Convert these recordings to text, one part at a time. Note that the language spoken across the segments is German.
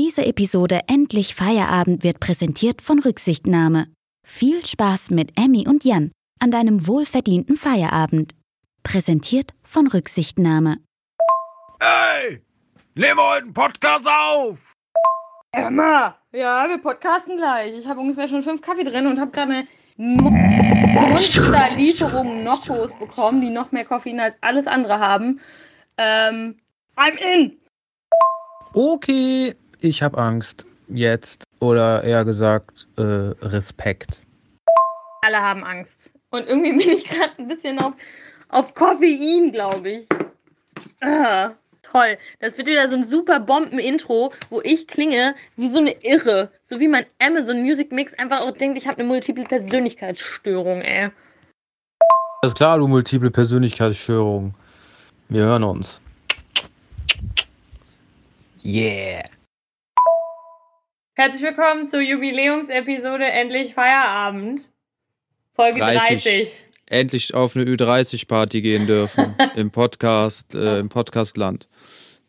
Diese Episode Endlich Feierabend wird präsentiert von Rücksichtnahme. Viel Spaß mit Emmy und Jan an deinem wohlverdienten Feierabend. Präsentiert von Rücksichtnahme. Ey, nehmen wir heute einen Podcast auf! Emma! Ja, wir podcasten gleich. Ich habe ungefähr schon fünf Kaffee drin und habe gerade eine Monsterlieferung Noccos bekommen, die noch mehr Koffein als alles andere haben. Ähm, I'm in! Okay, ich habe Angst. Jetzt. Oder eher gesagt, äh, Respekt. Alle haben Angst. Und irgendwie bin ich gerade ein bisschen auf, auf Koffein, glaube ich. Ah, toll. Das wird wieder so ein super Bomben-Intro, wo ich klinge wie so eine Irre. So wie mein Amazon Music Mix einfach auch denkt, ich habe eine multiple Persönlichkeitsstörung, ey. Alles klar, du multiple Persönlichkeitsstörung. Wir hören uns. Yeah! Herzlich willkommen zur Jubiläumsepisode Endlich Feierabend. Folge 30. 30. Endlich auf eine Ü30-Party gehen dürfen. Im Podcast, äh, im Podcastland.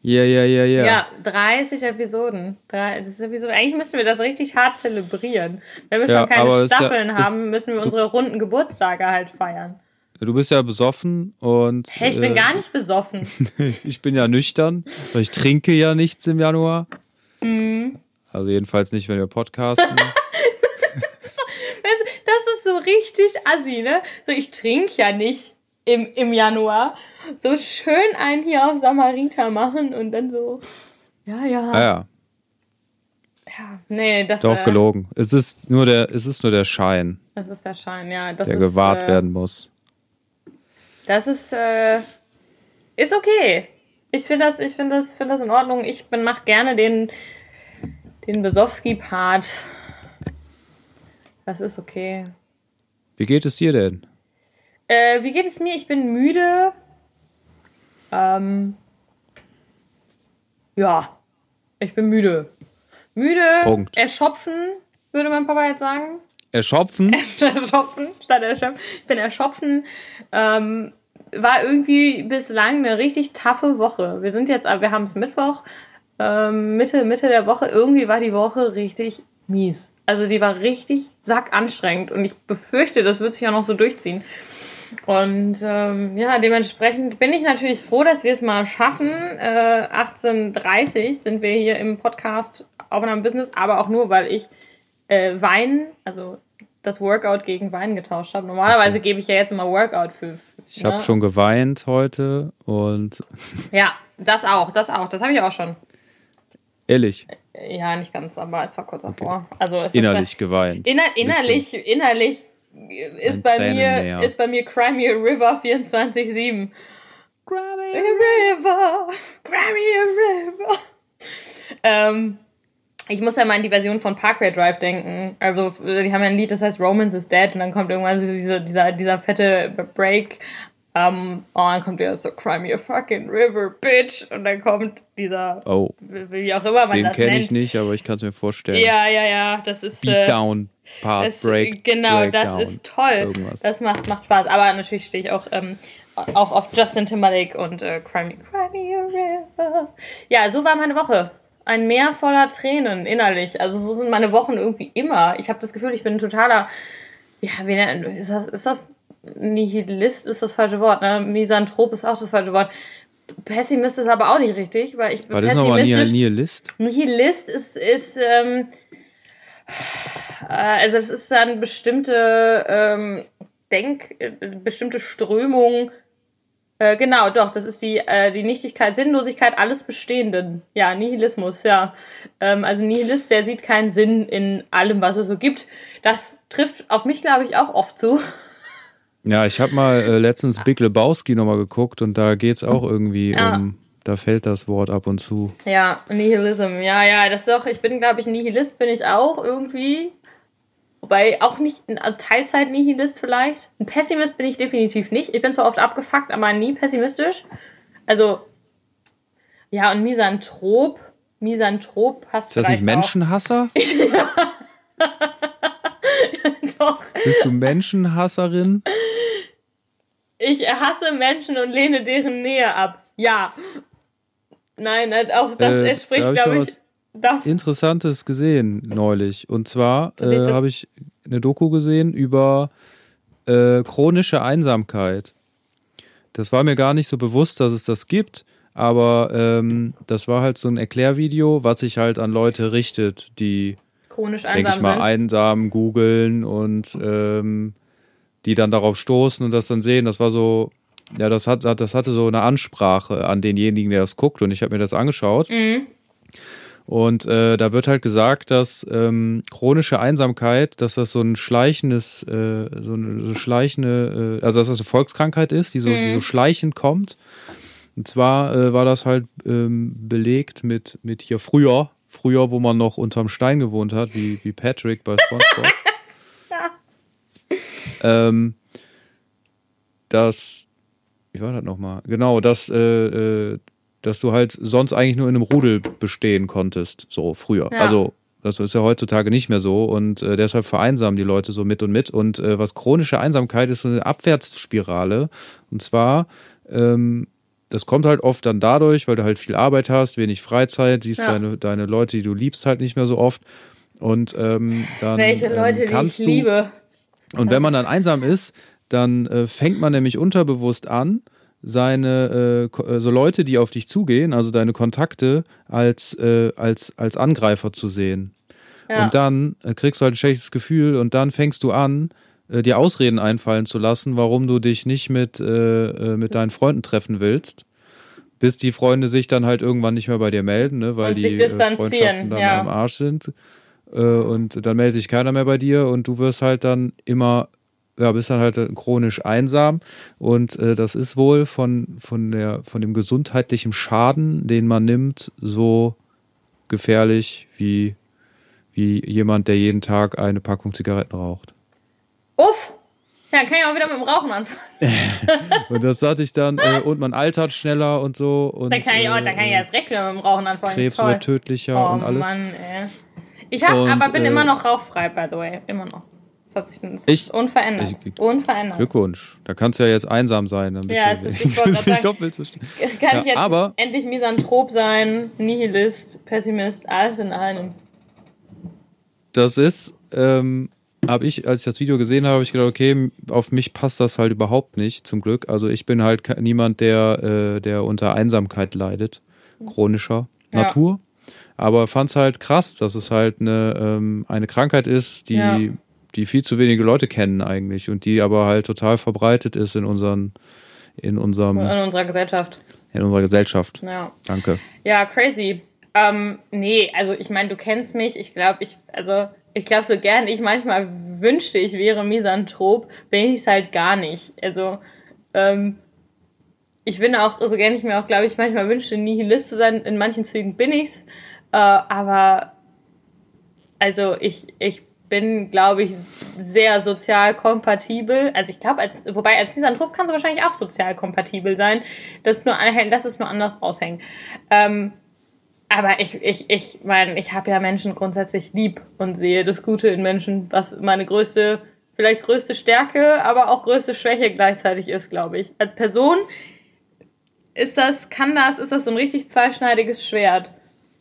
Ja, ja, ja, ja. Ja, 30 Episoden. Das ist Episode. Eigentlich müssten wir das richtig hart zelebrieren. Wenn wir Ja, schon keine ja- Staffeln ist- haben, müssen wir unsere runden Geburtstage halt feiern. Du bist ja besoffen und. Hey, ich bin äh, gar nicht besoffen. ich bin ja nüchtern, weil ich trinke ja nichts im Januar. Mhm. Also jedenfalls nicht, wenn wir podcasten. Das ist so richtig assi, ne? So, ich trinke ja nicht im, im Januar. So schön einen hier auf Samariter machen und dann so. Ja, ja. ah ja, ja nee, das, doch äh, gelogen. Es ist nur der, es ist nur der Schein, das ist der Schein, ja. Der ist, gewahrt äh, werden muss. Das ist, äh, ist okay. Ich finde das, ich finde das, finde das in Ordnung. Ich bin, mach gerne den, den Besowski-Part. Das ist okay. Wie geht es dir denn? Äh, wie geht es mir? Ich bin müde. Ähm, ja, ich bin müde. Müde, Punkt. erschöpfen, würde mein Papa jetzt sagen. Erschopfen? erschöpfen, statt erschöpfen. Ich bin erschöpfen. Ähm, war irgendwie bislang eine richtig taffe Woche. Wir sind jetzt, wir haben es Mittwoch, ähm, Mitte, Mitte der Woche. Irgendwie war die Woche richtig mies. Also die war richtig sackanstrengend und ich befürchte, das wird sich auch noch so durchziehen. Und ähm, ja, dementsprechend bin ich natürlich froh, dass wir es mal schaffen. Äh, 18.30 sind wir hier im Podcast Aufnahme Business, aber auch nur, weil ich äh, Wein, also das Workout gegen Wein getauscht habe. Normalerweise gebe ich ja jetzt immer Workout für. Ich habe ne? schon geweint heute und Ja, das auch, das auch, das habe ich auch schon. Ehrlich, Ja, nicht ganz, aber es war kurz davor. Also es innerlich ist, geweint. inner, innerlich, innerlich ist Ein bei mir Tränenmeer. ist bei mir Crimea River 24/7. Crimea River, Crimea River. Ähm, ich muss ja mal an die Version von Parkway Drive denken. Also, die haben ja ein Lied, das heißt Romance is Dead und dann kommt irgendwann so dieser, dieser, dieser fette Break. Ähm, und dann kommt ja so Crimea fucking River, bitch. Und dann kommt dieser, Oh, wie auch immer man den das kenne nennt. ich nicht, aber ich kann es mir vorstellen. Ja, ja, ja, das ist. äh, Beatdown, Part, das, Break, genau, Breakdown. das ist toll. Irgendwas. Das macht, macht Spaß. Aber natürlich stehe ich auch, ähm, auch auf Justin Timberlake und äh, Crimea, Crimea River. Ja, so war meine Woche. Ein Meer voller Tränen innerlich. Also so sind meine Wochen irgendwie immer. Ich habe das Gefühl, ich bin ein totaler. Ja, wie nennt- ist das, ist das Nihilist ist das falsche Wort, ne? Misanthrop ist auch das falsche Wort. Pessimist ist aber auch nicht richtig, weil ich bin War das nochmal. Nihilist? Nihilist ist, ist ähm, äh, also es ist dann bestimmte ähm, Denk, bestimmte Strömung. Äh, genau, doch, das ist die, äh, die Nichtigkeit, Sinnlosigkeit alles Bestehenden. Ja, Nihilismus, ja. Ähm, also Nihilist, der sieht keinen Sinn in allem, was es so gibt. Das trifft auf mich, glaube ich, auch oft zu. Ja, ich habe mal äh, letztens Big Lebowski nochmal geguckt und da geht's auch irgendwie Ja. um, da fällt das Wort ab und zu. Ja, Nihilism. Ja, ja, das ist doch, ich bin, glaube ich, Nihilist bin ich auch irgendwie. Wobei auch nicht ein Teilzeit-Nihilist vielleicht. Ein Pessimist bin ich definitiv nicht. Ich bin zwar oft abgefuckt, aber nie pessimistisch. Also, ja, und Misanthrop. Misanthrop passt Ist das nicht Menschenhasser? Auch. Doch. Bist du Menschenhasserin? Ich hasse Menschen und lehne deren Nähe ab. Ja. Nein, auch das Äh, entspricht, ich glaube ich. Darfst Interessantes gesehen neulich. Und zwar äh, habe ich eine Doku gesehen über äh, chronische Einsamkeit. Das war mir gar nicht so bewusst, dass es das gibt, aber ähm, das war halt so ein Erklärvideo, was sich halt an Leute richtet, die, chronisch denke einsam ich mal, sind. einsam googeln und ähm, die dann darauf stoßen und das dann sehen. Das war so, ja, das hat, das hatte so eine Ansprache an denjenigen, der das guckt und ich habe mir das angeschaut. Mhm. Und äh, da wird halt gesagt, dass ähm, chronische Einsamkeit, dass das so ein schleichendes, äh, so eine so schleichende, äh, also dass das eine Volkskrankheit ist, die so, die so schleichend kommt. Und zwar äh, war das halt ähm, belegt mit, mit hier früher, früher, wo man noch unterm Stein gewohnt hat, wie, wie Patrick bei SpongeBob. ähm, dass, wie war das nochmal? Genau, dass, äh, äh, dass du halt sonst eigentlich nur in einem Rudel bestehen konntest, so früher. Ja. Also, das ist ja heutzutage nicht mehr so und äh, deshalb vereinsamen die Leute so mit und mit. Und äh, was chronische Einsamkeit ist, so eine Abwärtsspirale. Und zwar, ähm, das kommt halt oft dann dadurch, weil du halt viel Arbeit hast, wenig Freizeit, siehst Ja. deine, deine Leute, die du liebst, halt nicht mehr so oft. Und ähm, dann Welche Leute, ähm, die kannst ich du, liebe. und wenn man dann einsam ist, dann äh, fängt man nämlich unterbewusst an, seine äh, äh, so Leute, die auf dich zugehen, also deine Kontakte, als, äh, als, als Angreifer zu sehen. Ja. Und dann äh, kriegst du halt ein schlechtes Gefühl und dann fängst du an, äh, dir Ausreden einfallen zu lassen, warum du dich nicht mit, äh, äh, mit deinen Freunden treffen willst. Bis die Freunde sich dann halt irgendwann nicht mehr bei dir melden, ne, weil Und die äh, Freundschaften dann ja. am Arsch sind. Äh, und dann meldet sich keiner mehr bei dir und du wirst halt dann immer, ja, bist dann halt chronisch einsam. Und äh, das ist wohl von, von, der, von dem gesundheitlichen Schaden, den man nimmt, so gefährlich wie, wie jemand, der jeden Tag eine Packung Zigaretten raucht. Uff! Ja, kann ich auch wieder mit dem Rauchen anfangen. Und das hatte ich dann, äh, und man altert schneller und so. Und, Dann kann ich, auch, dann kann ich äh, erst recht wieder mit dem Rauchen anfangen. Krebs Toll. wird tödlicher Oh und alles. Mann, ey. Ich hab, Und, aber bin äh, immer noch rauchfrei, by the way. Immer noch. Das hat sich das Ich- unverändert. ich- unverändert. Glückwunsch. Da kannst du ja jetzt einsam sein. Dann bist Ja, du es ist- ich nicht doppelt so schlimm. Kann Ja, ich jetzt aber- endlich Misanthrop sein, Nihilist, Pessimist, alles in einem. Das ist, ähm, habe ich, als ich das Video gesehen habe, habe ich gedacht, okay, auf mich passt das halt überhaupt nicht, zum Glück. Also ich bin halt niemand, der, äh, der unter Einsamkeit leidet, chronischer Ja. Natur. Aber fand es halt krass, dass es halt eine, ähm, eine Krankheit ist, die, Ja. die viel zu wenige Leute kennen eigentlich und die aber halt total verbreitet ist in unseren, in unserem, In unserer Gesellschaft. in unserer Gesellschaft. Ja. Danke. Ja, crazy. Ähm, nee, also ich meine, du kennst mich. Ich glaube, ich, also ich glaube, so gern ich manchmal wünschte, ich wäre Misanthrop, bin ich es halt gar nicht. Also, ähm, ich bin auch, so gern ich mir auch, glaube ich, manchmal wünschte, Nihilist zu sein. In manchen Zügen bin ich's. Äh, aber, also ich, ich bin, glaube ich, sehr sozial kompatibel. Also ich glaube, als, wobei als Misanthrop kannst du wahrscheinlich auch sozial kompatibel sein. Das ist nur, das ist nur anders raushängen. Ähm, aber ich, ich, ich meine, ich habe ja Menschen grundsätzlich lieb und sehe das Gute in Menschen, was meine größte, vielleicht größte Stärke, aber auch größte Schwäche gleichzeitig ist, glaube ich. Als Person ist das, kann das, ist das so ein richtig zweischneidiges Schwert.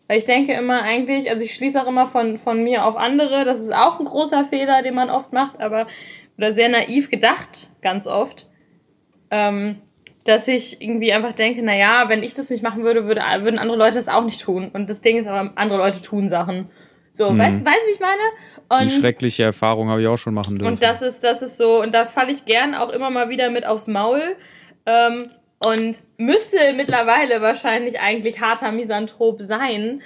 Weil ich denke immer eigentlich, also ich schließe auch immer von, von mir auf andere, das ist auch ein großer Fehler, den man oft macht, aber, oder sehr naiv gedacht, ganz oft. Ähm, dass ich irgendwie einfach denke, naja, wenn ich das nicht machen würde, würde, würden andere Leute das auch nicht tun. Und das Ding ist aber, andere Leute tun Sachen. So, Mhm. weißt du, weißt, wie ich meine? Und, Die schreckliche Erfahrung habe ich auch schon machen dürfen. und das ist, das ist so, und da falle ich gern auch immer mal wieder mit aufs Maul. Ähm, und müsste mittlerweile wahrscheinlich eigentlich harter Misanthrop sein.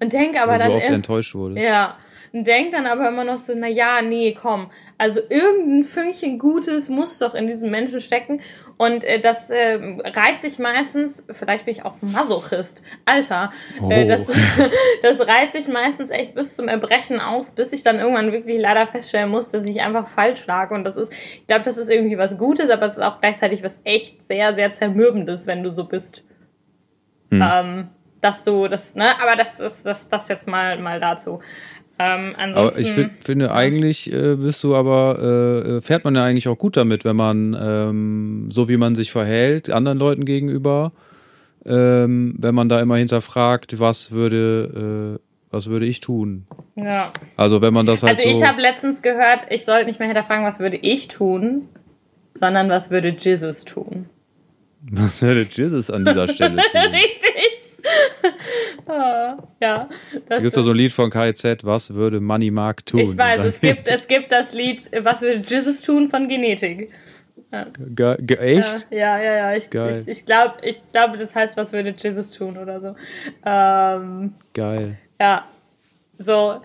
Und denke aber weil dann. so oft im- enttäuscht wurdest. ja. Und denk dann aber immer noch so, na ja, nee, komm. Also irgendein Fünkchen Gutes muss doch in diesen Menschen stecken. Und äh, das äh, reiht sich meistens, vielleicht bin ich auch Masochist, Alter, äh, Oh. das, das reiht sich meistens echt bis zum Erbrechen aus, bis ich dann irgendwann wirklich leider feststellen muss, dass ich einfach falsch lag. Und das ist, ich glaube, das ist irgendwie was Gutes, aber es ist auch gleichzeitig was echt sehr, sehr zermürbendes, wenn du so bist. Hm. Ähm, dass du das, ne, aber das ist das, das jetzt mal, mal dazu. Ähm, Aber ich find, finde, eigentlich äh, bist du aber, äh, fährt man ja eigentlich auch gut damit, wenn man, ähm, so wie man sich verhält, anderen Leuten gegenüber, ähm, wenn man da immer hinterfragt, was würde, äh, was würde ich tun? Ja. Also wenn man das halt Also ich so. habe letztens gehört, ich sollte nicht mehr hinterfragen, was würde ich tun, sondern was würde Jesus tun. Was würde Jesus an dieser Stelle tun? Richtig. Ah, ja. Da gibt es so ein Lied von KIZ, was würde Money Mark tun? ich weiß, es gibt, es gibt das Lied, was würde Jesus tun von Genetik. dann- Ge ge echt? Ja, ja, ja. Ich, Geil. ich, ich glaube, ich glaub, das heißt, was würde Jesus tun oder so. Ähm, Geil. Ja, so.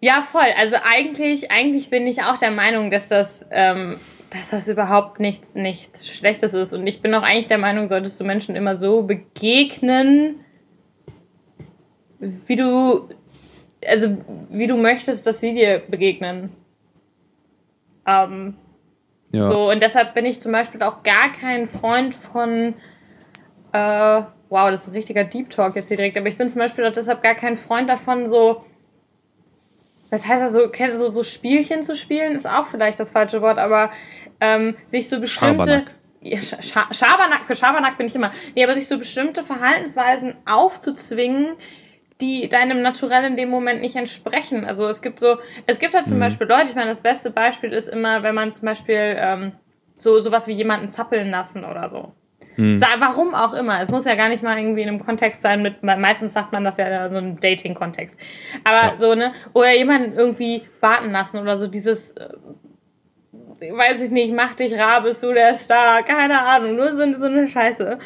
Ja, voll. Also eigentlich, eigentlich bin ich auch der Meinung, dass das, ähm, dass das überhaupt nichts, nichts Schlechtes ist. Und ich bin auch eigentlich der Meinung, solltest du Menschen immer so begegnen, wie du, also wie du möchtest, dass sie dir begegnen. Ähm, Ja. so, und deshalb bin ich zum Beispiel auch gar kein Freund von, äh, wow, das ist ein richtiger Deep Talk jetzt hier direkt, aber ich bin zum Beispiel auch deshalb gar kein Freund davon, so, was heißt das, so, so, so Spielchen zu spielen, ist auch vielleicht das falsche Wort, aber ähm, sich so bestimmte. Schabernack. Ja, Scha Schabernack, für Schabernack bin ich immer. Nee, aber sich so bestimmte Verhaltensweisen aufzuzwingen, die deinem Naturell in dem Moment nicht entsprechen. Also es gibt so, es gibt halt zum Beispiel Leute, ich meine, das beste Beispiel ist immer, wenn man zum Beispiel ähm, so sowas wie jemanden zappeln lassen oder so. Sa warum auch immer. Es muss ja gar nicht mal irgendwie in einem Kontext sein mit, meistens sagt man das ja in so einem Dating-Kontext. Aber Ja. so, ne, oder jemanden irgendwie warten lassen oder so dieses, äh, weiß ich nicht, mach dich rar, bist du der Star, keine Ahnung, nur so, so eine Scheiße.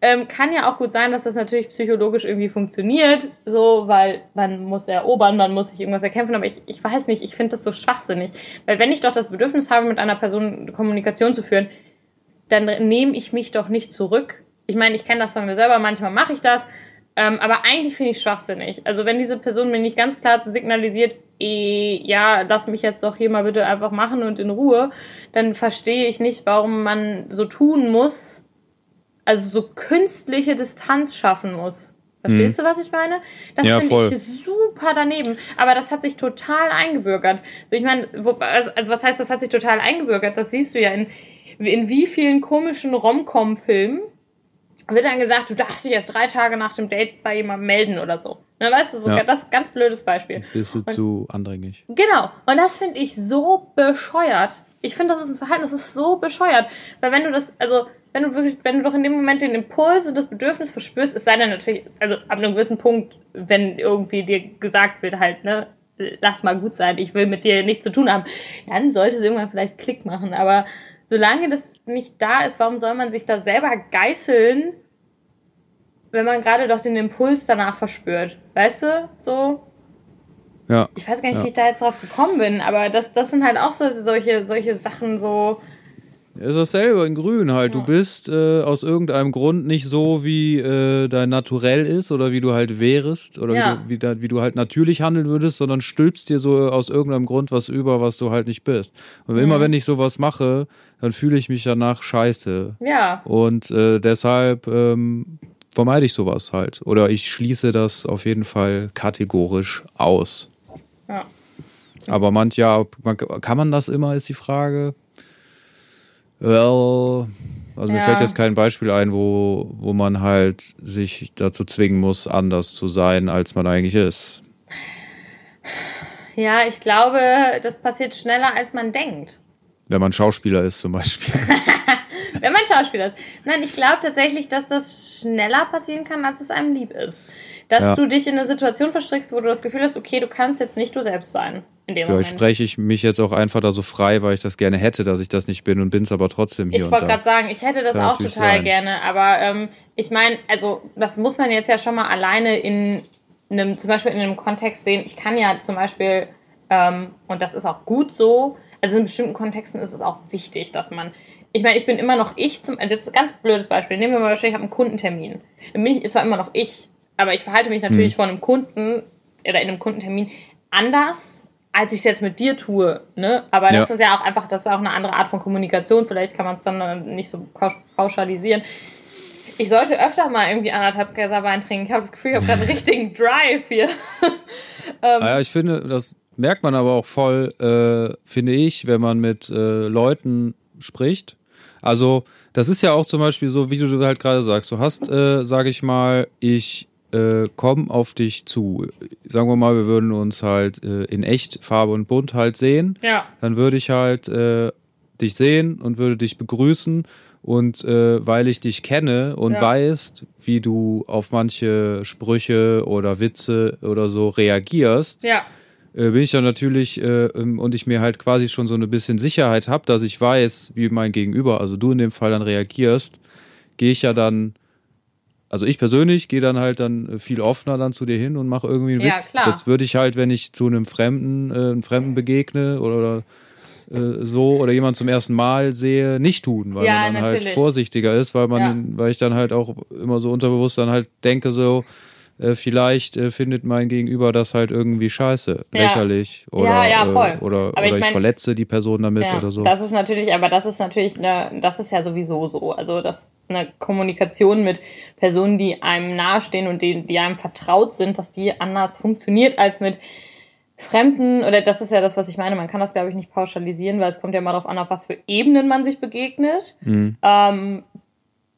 Ähm, kann ja auch gut sein, dass das natürlich psychologisch irgendwie funktioniert, so, weil man muss erobern, man muss sich irgendwas erkämpfen, aber ich, ich weiß nicht, ich finde das so schwachsinnig. Weil wenn ich doch das Bedürfnis habe, mit einer Person Kommunikation zu führen, dann nehme ich mich doch nicht zurück. Ich meine, ich kenne das von mir selber, manchmal mache ich das, ähm, aber eigentlich finde ich es schwachsinnig. Also wenn diese Person mir nicht ganz klar signalisiert, eh, ja, lass mich jetzt doch hier mal bitte einfach machen und in Ruhe, dann verstehe ich nicht, warum man so tun muss, also so künstliche Distanz schaffen muss. Verstehst du, was ich meine? Das Ja, finde ich super daneben. Aber das hat sich total eingebürgert. Also ich meine, also also was heißt, das hat sich total eingebürgert? Das siehst du ja in, in wie vielen komischen Rom-Com-Filmen wird dann gesagt, du darfst dich erst drei Tage nach dem Date bei jemandem melden oder so. Ne, weißt du, so, Ja. das ist ein ganz blödes Beispiel. Jetzt bist du zu andringlich. Genau. Und das finde ich so bescheuert. Ich finde, das ist ein Verhalten, das ist so bescheuert. Weil wenn du das, also, wenn du wirklich, wenn du doch in dem Moment den Impuls und das Bedürfnis verspürst, es sei denn natürlich, also ab einem gewissen Punkt, wenn irgendwie dir gesagt wird, halt, ne, lass mal gut sein, ich will mit dir nichts zu tun haben, dann sollte es irgendwann vielleicht Klick machen. Aber solange das nicht da ist, warum soll man sich da selber geißeln, wenn man gerade doch den Impuls danach verspürt? Weißt du? So, Ja. ich weiß gar nicht, Ja. wie ich da jetzt drauf gekommen bin, aber das, das sind halt auch so, solche, solche Sachen so. Ist dasselbe in Grün halt. Du bist äh, aus irgendeinem Grund nicht so, wie äh, dein Naturell ist oder wie du halt wärest oder Ja. wie, du, wie, wie du halt natürlich handeln würdest, sondern stülpst dir so aus irgendeinem Grund was über, was du halt nicht bist. Und immer wenn ich sowas mache, dann fühle ich mich danach scheiße. Ja, Und äh, deshalb ähm, vermeide ich sowas halt. Oder ich schließe das auf jeden Fall kategorisch aus. ja. Aber manch, ja, man, kann man das immer, ist die Frage. Well, also mir Ja. fällt jetzt kein Beispiel ein, wo, wo man halt sich dazu zwingen muss, anders zu sein, als man eigentlich ist. Ja, ich glaube, das passiert schneller, als man denkt. Wenn man Schauspieler ist zum Beispiel. Wenn man Schauspieler ist. Nein, ich glaube tatsächlich, dass das schneller passieren kann, als es einem lieb ist. Dass Ja. du dich in eine Situation verstrickst, wo du das Gefühl hast, okay, du kannst jetzt nicht du selbst sein. In dem Vielleicht Moment. spreche ich mich jetzt auch einfach da so frei, weil ich das gerne hätte, dass ich das nicht bin und bin es aber trotzdem hier Ich wollte gerade sagen, ich hätte das auch total sein. gerne, aber ähm, ich meine, also das muss man jetzt ja schon mal alleine in einem, zum Beispiel in einem Kontext sehen. Ich kann ja zum Beispiel, ähm, und das ist auch gut so, also in bestimmten Kontexten ist es auch wichtig, dass man, ich meine, ich bin immer noch ich, zum, also jetzt ein ganz blödes Beispiel, nehmen wir mal Beispiel, ich habe einen Kundentermin. Dann bin ich zwar immer noch ich, aber ich verhalte mich natürlich Hm. vor einem Kunden oder in einem Kundentermin anders, als ich es jetzt mit dir tue. Ne? Aber das Ja. ist ja auch einfach, das ist auch eine andere Art von Kommunikation. Vielleicht kann man es dann äh, nicht so pausch- pauschalisieren. Ich sollte öfter mal irgendwie anderthalb Gläser Wein trinken. Ich habe das Gefühl, ich habe gerade einen richtigen Drive hier. Ah ja, ich finde, das merkt man aber auch voll, äh, finde ich, wenn man mit äh, Leuten spricht. Also, das ist ja auch zum Beispiel so, wie du halt gerade sagst. Du hast, äh, sage ich mal, ich äh, komme auf dich zu. Sagen wir mal, wir würden uns halt äh, in echt Farbe und Bunt halt sehen. Ja. Dann würde ich halt äh, dich sehen und würde dich begrüßen. Und äh, weil ich dich kenne und Ja. weiß, wie du auf manche Sprüche oder Witze oder so reagierst, Ja. Äh, bin ich dann natürlich äh, ähm, und ich mir halt quasi schon so eine bisschen Sicherheit habe, dass ich weiß, wie mein Gegenüber, also du in dem Fall dann reagierst, gehe ich ja dann, also ich persönlich gehe dann halt dann äh, viel offener dann zu dir hin und mache irgendwie einen Ja, Witz. klar. Das würde ich halt, wenn ich zu einem Fremden, äh, einem Fremden begegne oder, oder äh, so oder jemand zum ersten Mal sehe, nicht tun, weil Ja, man dann halt vorsichtiger ist, weil man, Ja. weil ich dann halt auch immer so unterbewusst dann halt denke so, äh, vielleicht äh, findet mein Gegenüber das halt irgendwie scheiße, Ja. lächerlich oder, Ja, ja, voll. Äh, oder, Aber oder ich ich, mein- verletze die Person damit oder so. Das ist natürlich, aber das ist natürlich eine, das ist ja sowieso so. Also dass eine Kommunikation mit Personen, die einem nahestehen und die, die einem vertraut sind, dass die anders funktioniert als mit Fremden, oder das ist ja das, was ich meine, man kann das, glaube ich, nicht pauschalisieren, weil es kommt ja immer darauf an, auf was für Ebenen man sich begegnet. Mhm. Ähm,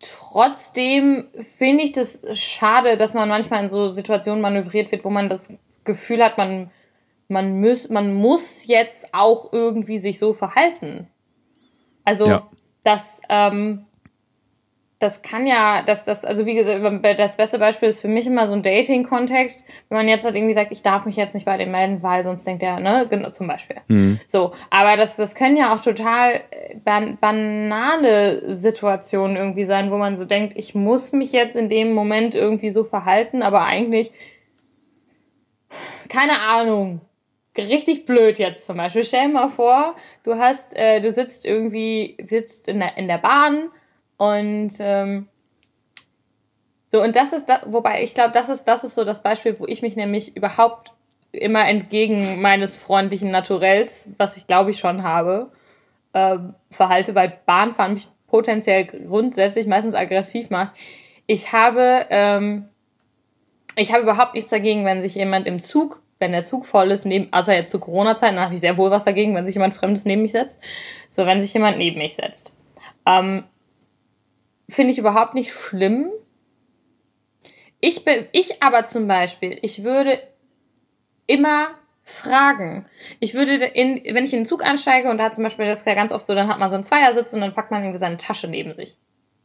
trotzdem finde ich das schade, dass man manchmal in so Situationen manövriert wird, wo man das Gefühl hat, man, man, muss, man muss jetzt auch irgendwie sich so verhalten. Also, Ja. das, ähm, das kann ja, das, das, also wie gesagt, das beste Beispiel ist für mich immer so ein Dating-Kontext, wenn man jetzt halt irgendwie sagt, ich darf mich jetzt nicht bei dem melden, weil sonst denkt er, ne, genau, zum Beispiel. So, aber das, das können ja auch total äh, ban banale Situationen irgendwie sein, wo man so denkt, ich muss mich jetzt in dem Moment irgendwie so verhalten, aber eigentlich, keine Ahnung, richtig blöd jetzt zum Beispiel. Stell dir mal vor, du hast, äh, du sitzt irgendwie, sitzt in der, in der Bahn und ähm, so, und das ist da, wobei ich glaube, das ist, das ist so das Beispiel, wo ich mich nämlich überhaupt immer entgegen meines freundlichen Naturells, was ich glaube ich schon habe, ähm, verhalte, weil Bahnfahren mich potenziell grundsätzlich meistens aggressiv macht. Ich habe, ähm, ich habe überhaupt nichts dagegen, wenn sich jemand im Zug, wenn der Zug voll ist, neben, außer jetzt zu Corona-Zeiten, habe ich sehr wohl was dagegen, wenn sich jemand Fremdes neben mich setzt. So, wenn sich jemand neben mich setzt. Ähm, Finde ich überhaupt nicht schlimm. Ich, bin, ich aber zum Beispiel, ich würde immer fragen. Ich würde, in, wenn ich in den Zug einsteige und da hat zum Beispiel das ist ja ganz oft so, dann hat man so einen Zweiersitz und dann packt man irgendwie seine Tasche neben sich.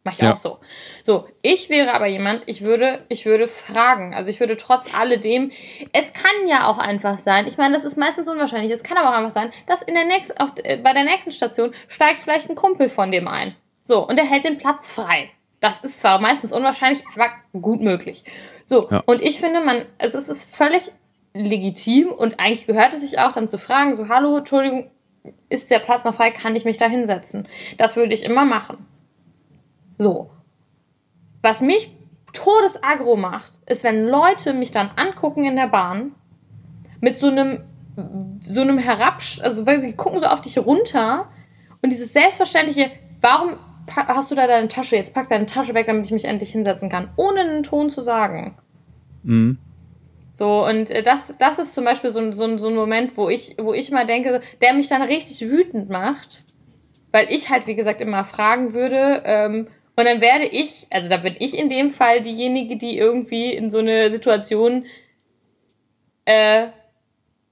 Mach ich Ja. auch so. So, ich wäre aber jemand, ich würde, ich würde fragen. Also ich würde trotz alledem, es kann ja auch einfach sein, ich meine, das ist meistens unwahrscheinlich, es kann aber auch einfach sein, dass in der nächsten, auf, äh, bei der nächsten Station steigt vielleicht ein Kumpel von dem ein. So, und er hält den Platz frei. Das ist zwar meistens unwahrscheinlich, aber gut möglich. So, Ja. und ich finde, man, also es ist völlig legitim und eigentlich gehört es sich auch dann zu fragen, so, hallo, Entschuldigung, ist der Platz noch frei, kann ich mich da hinsetzen? Das würde ich immer machen. So. Was mich todesagro macht, ist, wenn Leute mich dann angucken in der Bahn mit so einem so einem Herabsch, also weil sie gucken so auf dich runter und dieses selbstverständliche, warum hast du da deine Tasche? Jetzt pack deine Tasche weg, damit ich mich endlich hinsetzen kann, ohne einen Ton zu sagen. Mhm. So, und äh, das, das ist zum Beispiel so, ein- so, so ein Moment, wo ich, wo ich mal denke, der mich dann richtig wütend macht, weil ich halt, wie gesagt, immer fragen würde, ähm, und dann werde ich, also da bin ich in dem Fall diejenige, die irgendwie in so eine Situation äh,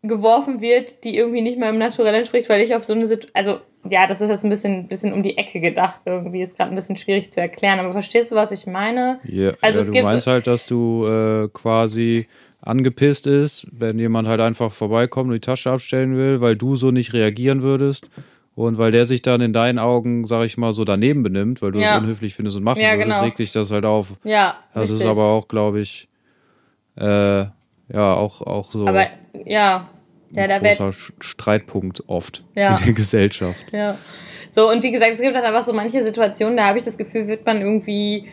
geworfen wird, die irgendwie nicht meinem Naturell entspricht, weil ich auf so eine Situation, also ja, das ist jetzt ein bisschen, bisschen um die Ecke gedacht irgendwie, ist gerade ein bisschen schwierig zu erklären, aber verstehst du, was ich meine? Ja, Also ja es du meinst halt, dass du äh, quasi angepisst ist, wenn jemand halt einfach vorbeikommt und die Tasche abstellen will, weil du so nicht reagieren würdest und weil der sich dann in deinen Augen, sag ich mal, so daneben benimmt, weil du Ja. das unhöflich findest und machen Ja, würdest, genau. regt dich das halt auf. Ja, Das ist richtig. aber auch, glaube ich, äh, ja, auch, auch so Aber ja, ja, ein wird großer Streitpunkt oft Ja. in der Gesellschaft. Ja. So, und wie gesagt, es gibt halt einfach so manche Situationen, da habe ich das Gefühl, wird man irgendwie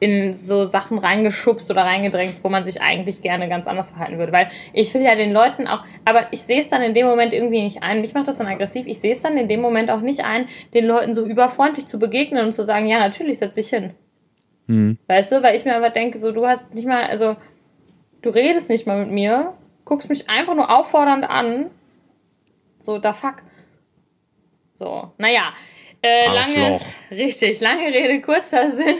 in so Sachen reingeschubst oder reingedrängt, wo man sich eigentlich gerne ganz anders verhalten würde. Weil ich will ja den Leuten auch, aber ich sehe es dann in dem Moment irgendwie nicht ein. Mich macht das dann aggressiv. Ich sehe es dann in dem Moment auch nicht ein, den Leuten so überfreundlich zu begegnen und zu sagen, ja, natürlich setz dich hin. Hm. Weißt du, weil ich mir einfach denke, so, du hast nicht mal, also, du redest nicht mal mit mir, guckst mich einfach nur auffordernd an. So, da fuck. So, naja. Äh, lange, richtig, lange Rede, kurzer Sinn.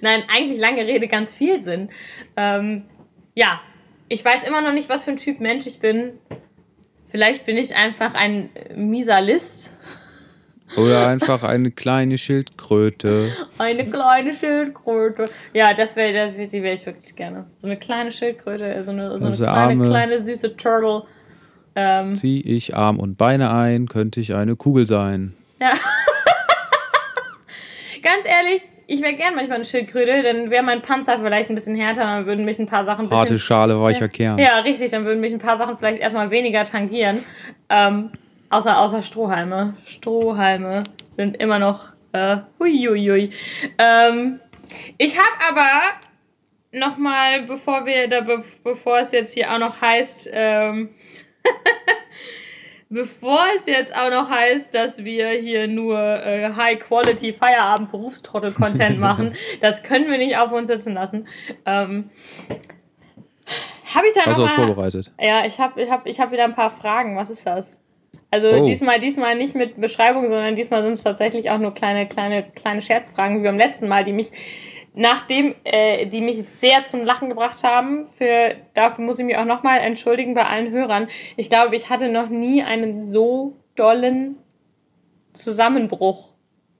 Nein, eigentlich lange Rede, ganz viel Sinn. Ähm, Ja, ich weiß immer noch nicht, was für ein Typ Mensch ich bin. Vielleicht bin ich einfach ein mieser List. Oder einfach eine kleine Schildkröte. Eine kleine Schildkröte. Ja, das wäre, das wär, die wäre ich wirklich gerne. So eine kleine Schildkröte, so eine, so eine Also kleine, arme- kleine süße Turtle. Ähm, Zieh ich Arm und Beine ein, könnte ich eine Kugel sein. ja. Ganz ehrlich, ich wäre gern manchmal eine Schildkröte, dann wäre mein Panzer vielleicht ein bisschen härter, dann würden mich ein paar Sachen bisschen Harte Schale, weicher Kern. Ja, richtig, dann würden mich ein paar Sachen vielleicht erstmal weniger tangieren. Ähm, außer, außer Strohhalme. Strohhalme sind immer noch äh, huiuiui. Ähm, ich habe aber nochmal, bevor wir da, be bevor es jetzt hier auch noch heißt, ähm, bevor es jetzt auch noch heißt, dass wir hier nur äh, High-Quality Feierabend-Berufstrottel-Content machen, das können wir nicht auf uns sitzen lassen. Ähm, habe ich da Hast du noch was mal, vorbereitet? ja, ich habe ich hab, ich hab wieder ein paar Fragen. Was ist das? Also Oh. diesmal, diesmal nicht mit Beschreibung, sondern diesmal sind es tatsächlich auch nur kleine, kleine, kleine Scherzfragen, wie beim letzten Mal, die mich, nachdem, äh, die mich sehr zum Lachen gebracht haben. Für, dafür muss ich mich auch nochmal entschuldigen bei allen Hörern. Ich glaube, ich hatte noch nie einen so dollen Zusammenbruch.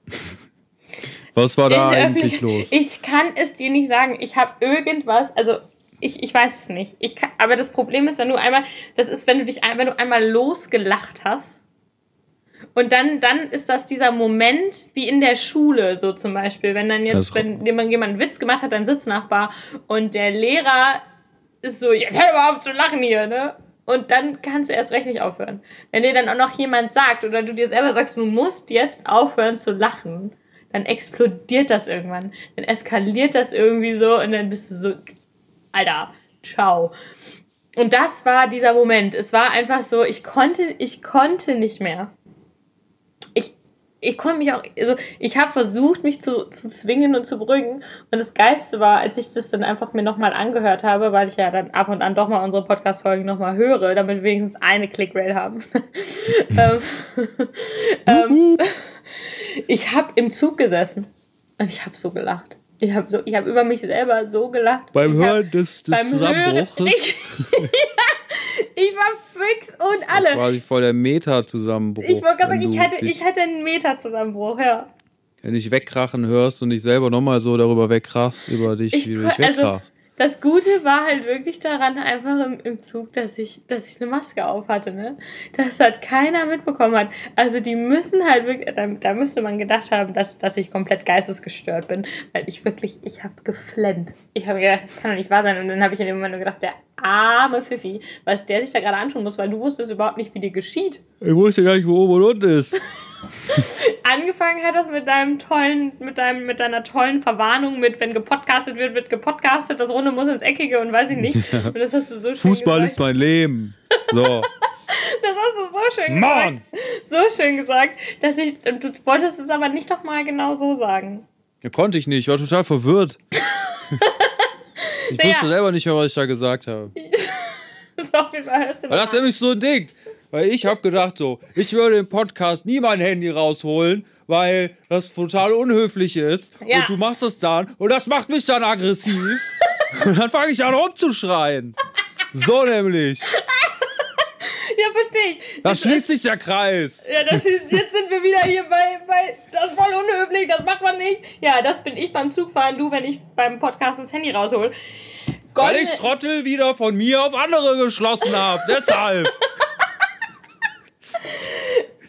Was war da eigentlich los? Ich kann es dir nicht sagen. Ich habe irgendwas, also ich, ich weiß es nicht. Ich kann, aber das Problem ist, wenn du einmal, das ist, wenn du dich, wenn du einmal losgelacht hast und dann, dann ist das dieser Moment wie in der Schule, so zum Beispiel, wenn dann Das- jetzt, wenn jemand, jemand einen Witz gemacht hat, dein Sitznachbar und der Lehrer ist so, jetzt hör mal auf zu lachen hier, ne? Und dann kannst du erst recht nicht aufhören. Wenn dir dann auch noch jemand sagt oder du dir selber sagst, du musst jetzt aufhören zu lachen, dann explodiert das irgendwann. Dann eskaliert das irgendwie so und dann bist du so, Alter, ciao. Und das war dieser Moment. Es war einfach so, ich konnte, ich konnte nicht mehr. Ich, ich konnte mich auch, also ich habe versucht, mich zu, zu zwingen und zu beruhigen. Und das Geilste war, als ich das dann einfach mir nochmal angehört habe, weil ich ja dann ab und an doch mal unsere Podcast-Folgen nochmal höre, damit wir wenigstens eine Clickrate haben. ähm, ähm, ich habe im Zug gesessen und ich habe so gelacht. Ich habe so, ich habe über mich selber so gelacht. Beim ich hab- Hören des, des beim Zusammenbruches. Hören, ich, ich war fix und alle. Quasi voll der Meta-Zusammenbruch. Ich wollte gerade sagen, ich hatte, ich hatte einen Meterzusammenbruch, ja. Wenn du dich wegkrachen hörst und dich selber nochmal so darüber wegkrachst, über dich, Ich, wie du dich also, wegkrachst. Das Gute war halt wirklich daran, einfach im, im Zug, dass ich, dass ich eine Maske auf hatte, ne? Das hat keiner mitbekommen hat. Also die müssen halt wirklich, da, da müsste man gedacht haben, dass, dass ich komplett geistesgestört bin, weil ich wirklich, ich habe geflennt. Ich habe gedacht, das kann doch nicht wahr sein. Und dann habe ich in dem Moment nur gedacht, der arme Pfiffi, was der sich da gerade anschauen muss, weil du wusstest überhaupt nicht, wie dir geschieht. Ich wusste gar nicht, wo oben und unten ist. Angefangen hat das mit deinem tollen, mit deinem, mit deiner tollen Verwarnung, mit wenn gepodcastet wird, wird gepodcastet, das Runde muss ins Eckige und weiß ich nicht. Und das hast du so schön Fußball gesagt. ist mein Leben. So. Das hast du so schön Mann! gesagt. So schön gesagt, dass ich, du wolltest es aber nicht nochmal genau so sagen. Ja, konnte ich nicht, ich war total verwirrt. Ich Naja. wusste selber nicht mehr, was ich da gesagt habe. So, auf jeden Fall hörst du das ist nämlich so ein Ding. Weil ich habe gedacht so, ich würde im Podcast nie mein Handy rausholen, weil das total unhöflich ist. Ja. Und du machst es dann und das macht mich dann aggressiv. und dann fange ich an rumzuschreien. So nämlich. Ja, verstehe ich. Da schließt sich der Kreis. Ja, das ist, jetzt sind wir wieder hier bei, bei, das ist voll unhöflich, das macht man nicht. Ja, das bin ich beim Zugfahren, du, wenn ich beim Podcast das Handy raushol. Weil Goldene- ich Trottel wieder von mir auf andere geschlossen habe. Deshalb.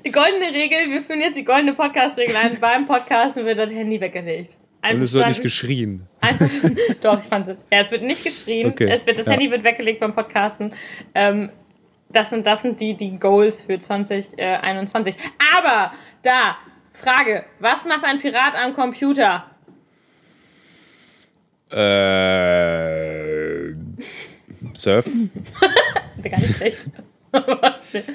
Die goldene Regel, wir führen jetzt die goldene Podcast-Regel ein. Beim Podcasten wird das Handy weggelegt. Und es wird nicht geschrien. Einverstanden? Doch, ich fand es. Ja, es wird nicht geschrien. Okay, Es wird, das ja. Handy wird weggelegt beim Podcasten. Ähm, das sind, das sind die, die Goals für 2021. Aber da, Frage, was macht ein Pirat am Computer? Äh. Surfen? Gar nicht schlecht.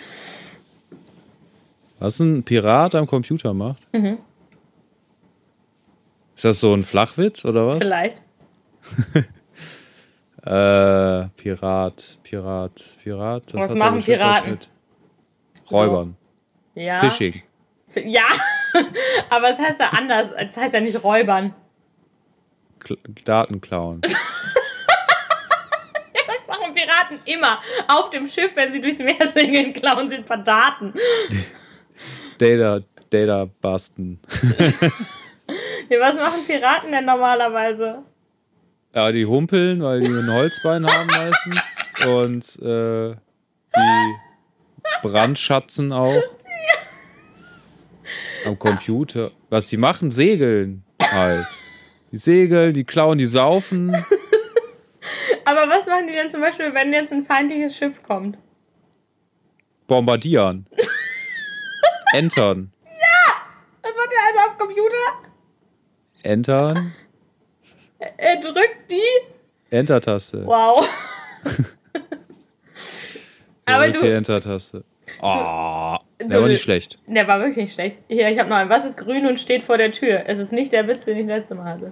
Was ein Pirat am Computer macht? Mhm. Ist das so ein Flachwitz oder was? Vielleicht. Äh, Pirat, Pirat, Pirat. Das Was machen Piraten? mit Räubern. Ja. Fishing. Ja, aber es heißt ja anders. Es heißt ja nicht Räubern. Kl Daten klauen. Piraten immer auf dem Schiff, wenn sie durchs Meer segeln, klauen sie ein paar Daten. Data, Data Basten. Nee, was machen Piraten denn normalerweise? Ja, die humpeln, weil die ein Holzbein haben meistens. Und äh, die brandschatzen auch. Am Computer. Was die machen, segeln halt. Die segeln, die klauen, die saufen. Aber was machen die denn zum Beispiel, wenn jetzt ein feindliches Schiff kommt? bombardieren. Entern. Was macht er also auf Computer? Entern. Er drückt die. Enter-Taste. Wow. Aber Drückt die du, Enter-Taste. Oh, du- der war nicht schlecht. der war wirklich nicht schlecht. Hier, ich habe noch einen. Was ist grün und steht vor der Tür? Es ist nicht der Witz, den ich letztes Mal hatte.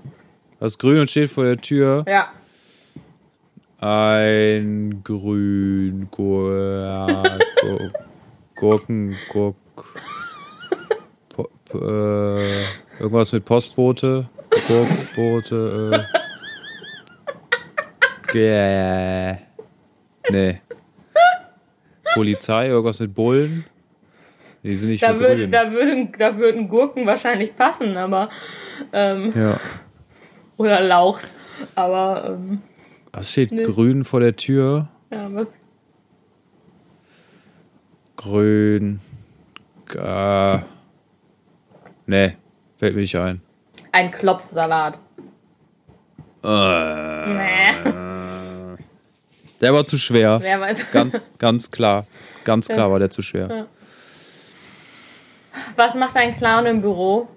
Was grün und steht vor der Tür. Ja. Ein grün Gur Gur Gurken Gurk po, po, äh, irgendwas mit Postbote Gurkbote äh, nee Polizei irgendwas mit Bullen die sind nicht Da, grün da, würden, da würden Gurken wahrscheinlich passen, aber. Ähm, ja oder Lauchs. Aber, ähm, was steht Nee. grün vor der Tür ja, was. grün äh, nee fällt mir nicht ein Ein Klopfsalat. Äh. Nee. Der war zu schwer. Wer weiß. Ganz, ganz klar. Ganz klar war der zu schwer. Was macht ein Clown im Büro?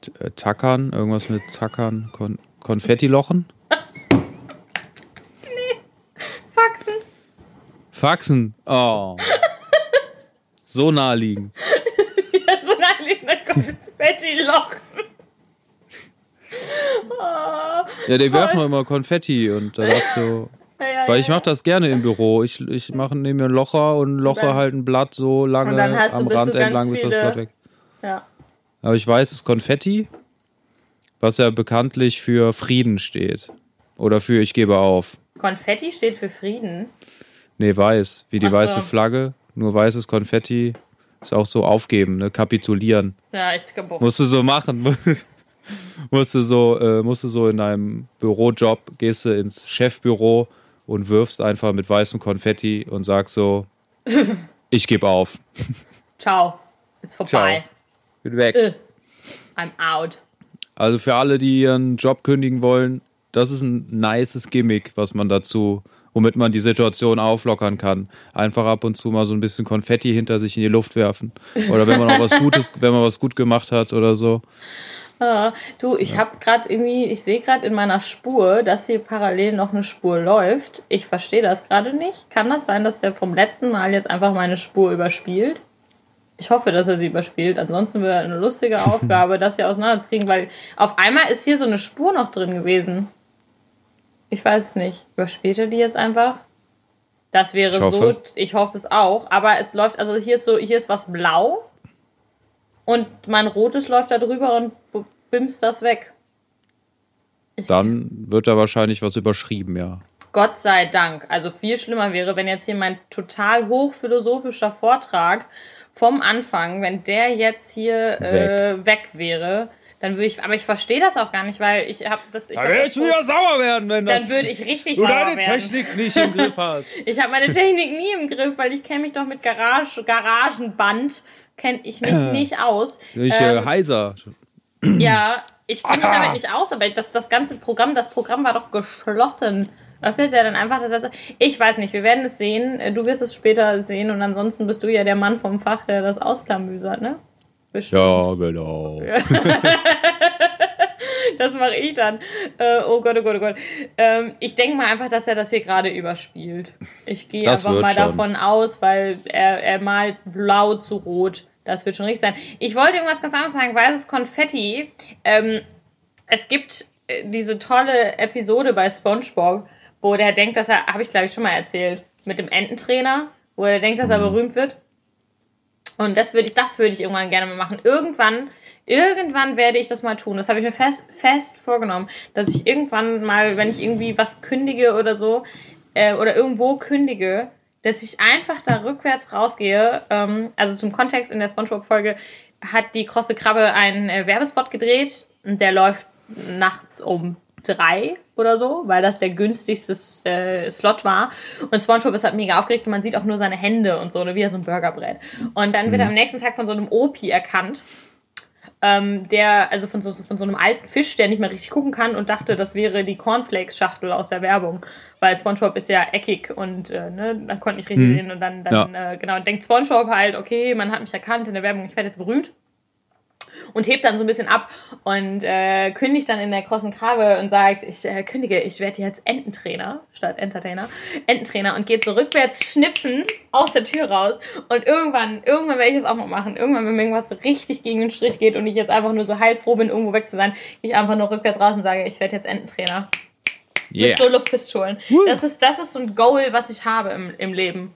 T- äh, Tackern, irgendwas mit Tackern, Kon Konfettilochen? Faxen. Faxen. Oh. So naheliegend. so ein liegender Konfetti-Loch. Oh, Ja, die werfen doch immer Konfetti und da sagst du. ja, ja, Weil ich ja. mache das gerne im Büro. Ich, ich mache nehme mir ein Locher und loche dann- halt ein Blatt so lange dann du- am Rand entlang, bis das Blatt weg. Ja. Aber ich weiß, es ist Konfetti, was ja bekanntlich für Frieden steht. Oder für ich gebe auf. Konfetti steht für Frieden. Nee, weiß. Wie die so. weiße Flagge. Nur weißes Konfetti. Ist auch so aufgeben, ne? Kapitulieren. Ja, ich kaputt. Musst du so machen. musst du so, äh, musst du so in deinem Bürojob, gehst du ins Chefbüro und wirfst einfach mit weißem Konfetti und sagst so, ich gebe auf. Ciao. Ist vorbei. Bin weg. Äh. I'm out. Also für alle, die ihren Job kündigen wollen, das ist ein nices Gimmick, was man dazu, womit man die Situation auflockern kann. Einfach ab und zu mal so ein bisschen Konfetti hinter sich in die Luft werfen. Oder wenn man noch was Gutes, wenn man was gut gemacht hat oder so. Ah, du, ich habe gerade irgendwie, ich sehe gerade in meiner Spur, dass hier parallel noch eine Spur läuft. Ich verstehe das gerade nicht. Kann das sein, dass der vom letzten Mal jetzt einfach meine Spur überspielt? Ich hoffe, dass er sie überspielt. Ansonsten wäre eine lustige Aufgabe, das hier auseinanderzukriegen, weil auf einmal ist hier so eine Spur noch drin gewesen. Ich weiß es nicht. Überspielt er die jetzt einfach? Das wäre Ich so, ich hoffe es auch. Aber es läuft, also hier ist so, hier ist was blau und mein rotes läuft da drüber und bimst das weg. Dann wird da wahrscheinlich was überschrieben, ja. Gott sei Dank. Also viel schlimmer wäre, wenn jetzt hier mein total hochphilosophischer Vortrag vom Anfang, wenn der jetzt hier äh, weg wäre, dann würde ich, aber ich verstehe das auch gar nicht, weil ich habe das, ich hab das so- sauer werden, wenn dann würde ich richtig sauer werden. nicht im Griff hast. Ich habe meine Technik nie im Griff, weil ich kenne mich doch mit Garage, Garagenband kenne ich mich nicht aus. Ich Ähm, äh, heiser. Ja, ich kenne mich damit nicht aus, aber das, das ganze Programm, das Programm war doch geschlossen. Öffnet er dann einfach das Ich weiß nicht, wir werden es sehen. Äh, Du wirst es später sehen und ansonsten bist du ja der Mann vom Fach, der das ausklamüsert, ne? Bestimmt. Ja, genau. Das mache ich dann. Äh, oh Gott, oh Gott, oh Gott. Ähm, ich denke mal einfach, dass er das hier gerade überspielt. Ich gehe einfach mal schon. davon aus, weil er, er malt blau zu rot. Das wird schon richtig sein. Ich wollte irgendwas ganz anderes sagen. Weißes Konfetti. Ähm, es gibt äh, diese tolle Episode bei SpongeBob, wo der denkt, dass er, habe ich glaube ich schon mal erzählt, mit dem Ententrainer, wo er denkt, dass er Mhm. berühmt wird. Und das würde ich, das würde ich irgendwann gerne mal machen. Irgendwann Irgendwann werde ich das mal tun. Das habe ich mir fest, fest vorgenommen, dass ich irgendwann mal, wenn ich irgendwie was kündige oder so, äh, oder irgendwo kündige, dass ich einfach da rückwärts rausgehe. Ähm, also zum Kontext in der SpongeBob-Folge hat die krosse Krabbe einen äh, Werbespot gedreht und der läuft nachts um drei oder so, weil das der günstigste äh, Slot war. Und SpongeBob ist halt mega aufgeregt und man sieht auch nur seine Hände und so, ne, wie er so ein Burgerbrett. Und dann wird er am nächsten Tag von so einem Opi erkannt. Ähm, der, also von so, von so einem alten Fisch, der nicht mehr richtig gucken kann und dachte, das wäre die Cornflakes-Schachtel aus der Werbung. Weil SpongeBob ist ja eckig und äh, ne, man konnte nicht richtig Mhm. sehen. Und dann, dann äh, genau, denkt SpongeBob halt, okay, man hat mich erkannt in der Werbung, ich werde jetzt berühmt und hebt dann so ein bisschen ab und äh, kündigt dann in der krossen Krabbe und sagt, ich äh, kündige, ich werde jetzt Ententrainer statt Entertainer, Ententrainer und geht so rückwärts schnipsend aus der Tür raus und irgendwann, irgendwann werde ich es auch mal machen. Irgendwann, wenn mir irgendwas richtig gegen den Strich geht und ich jetzt einfach nur so heilfroh bin, irgendwo weg zu sein, gehe ich einfach nur rückwärts raus und sage, ich werde jetzt Ententrainer. Yeah. Mit so Luftpistolen. Das ist, das ist so ein Goal, was ich habe im, im Leben.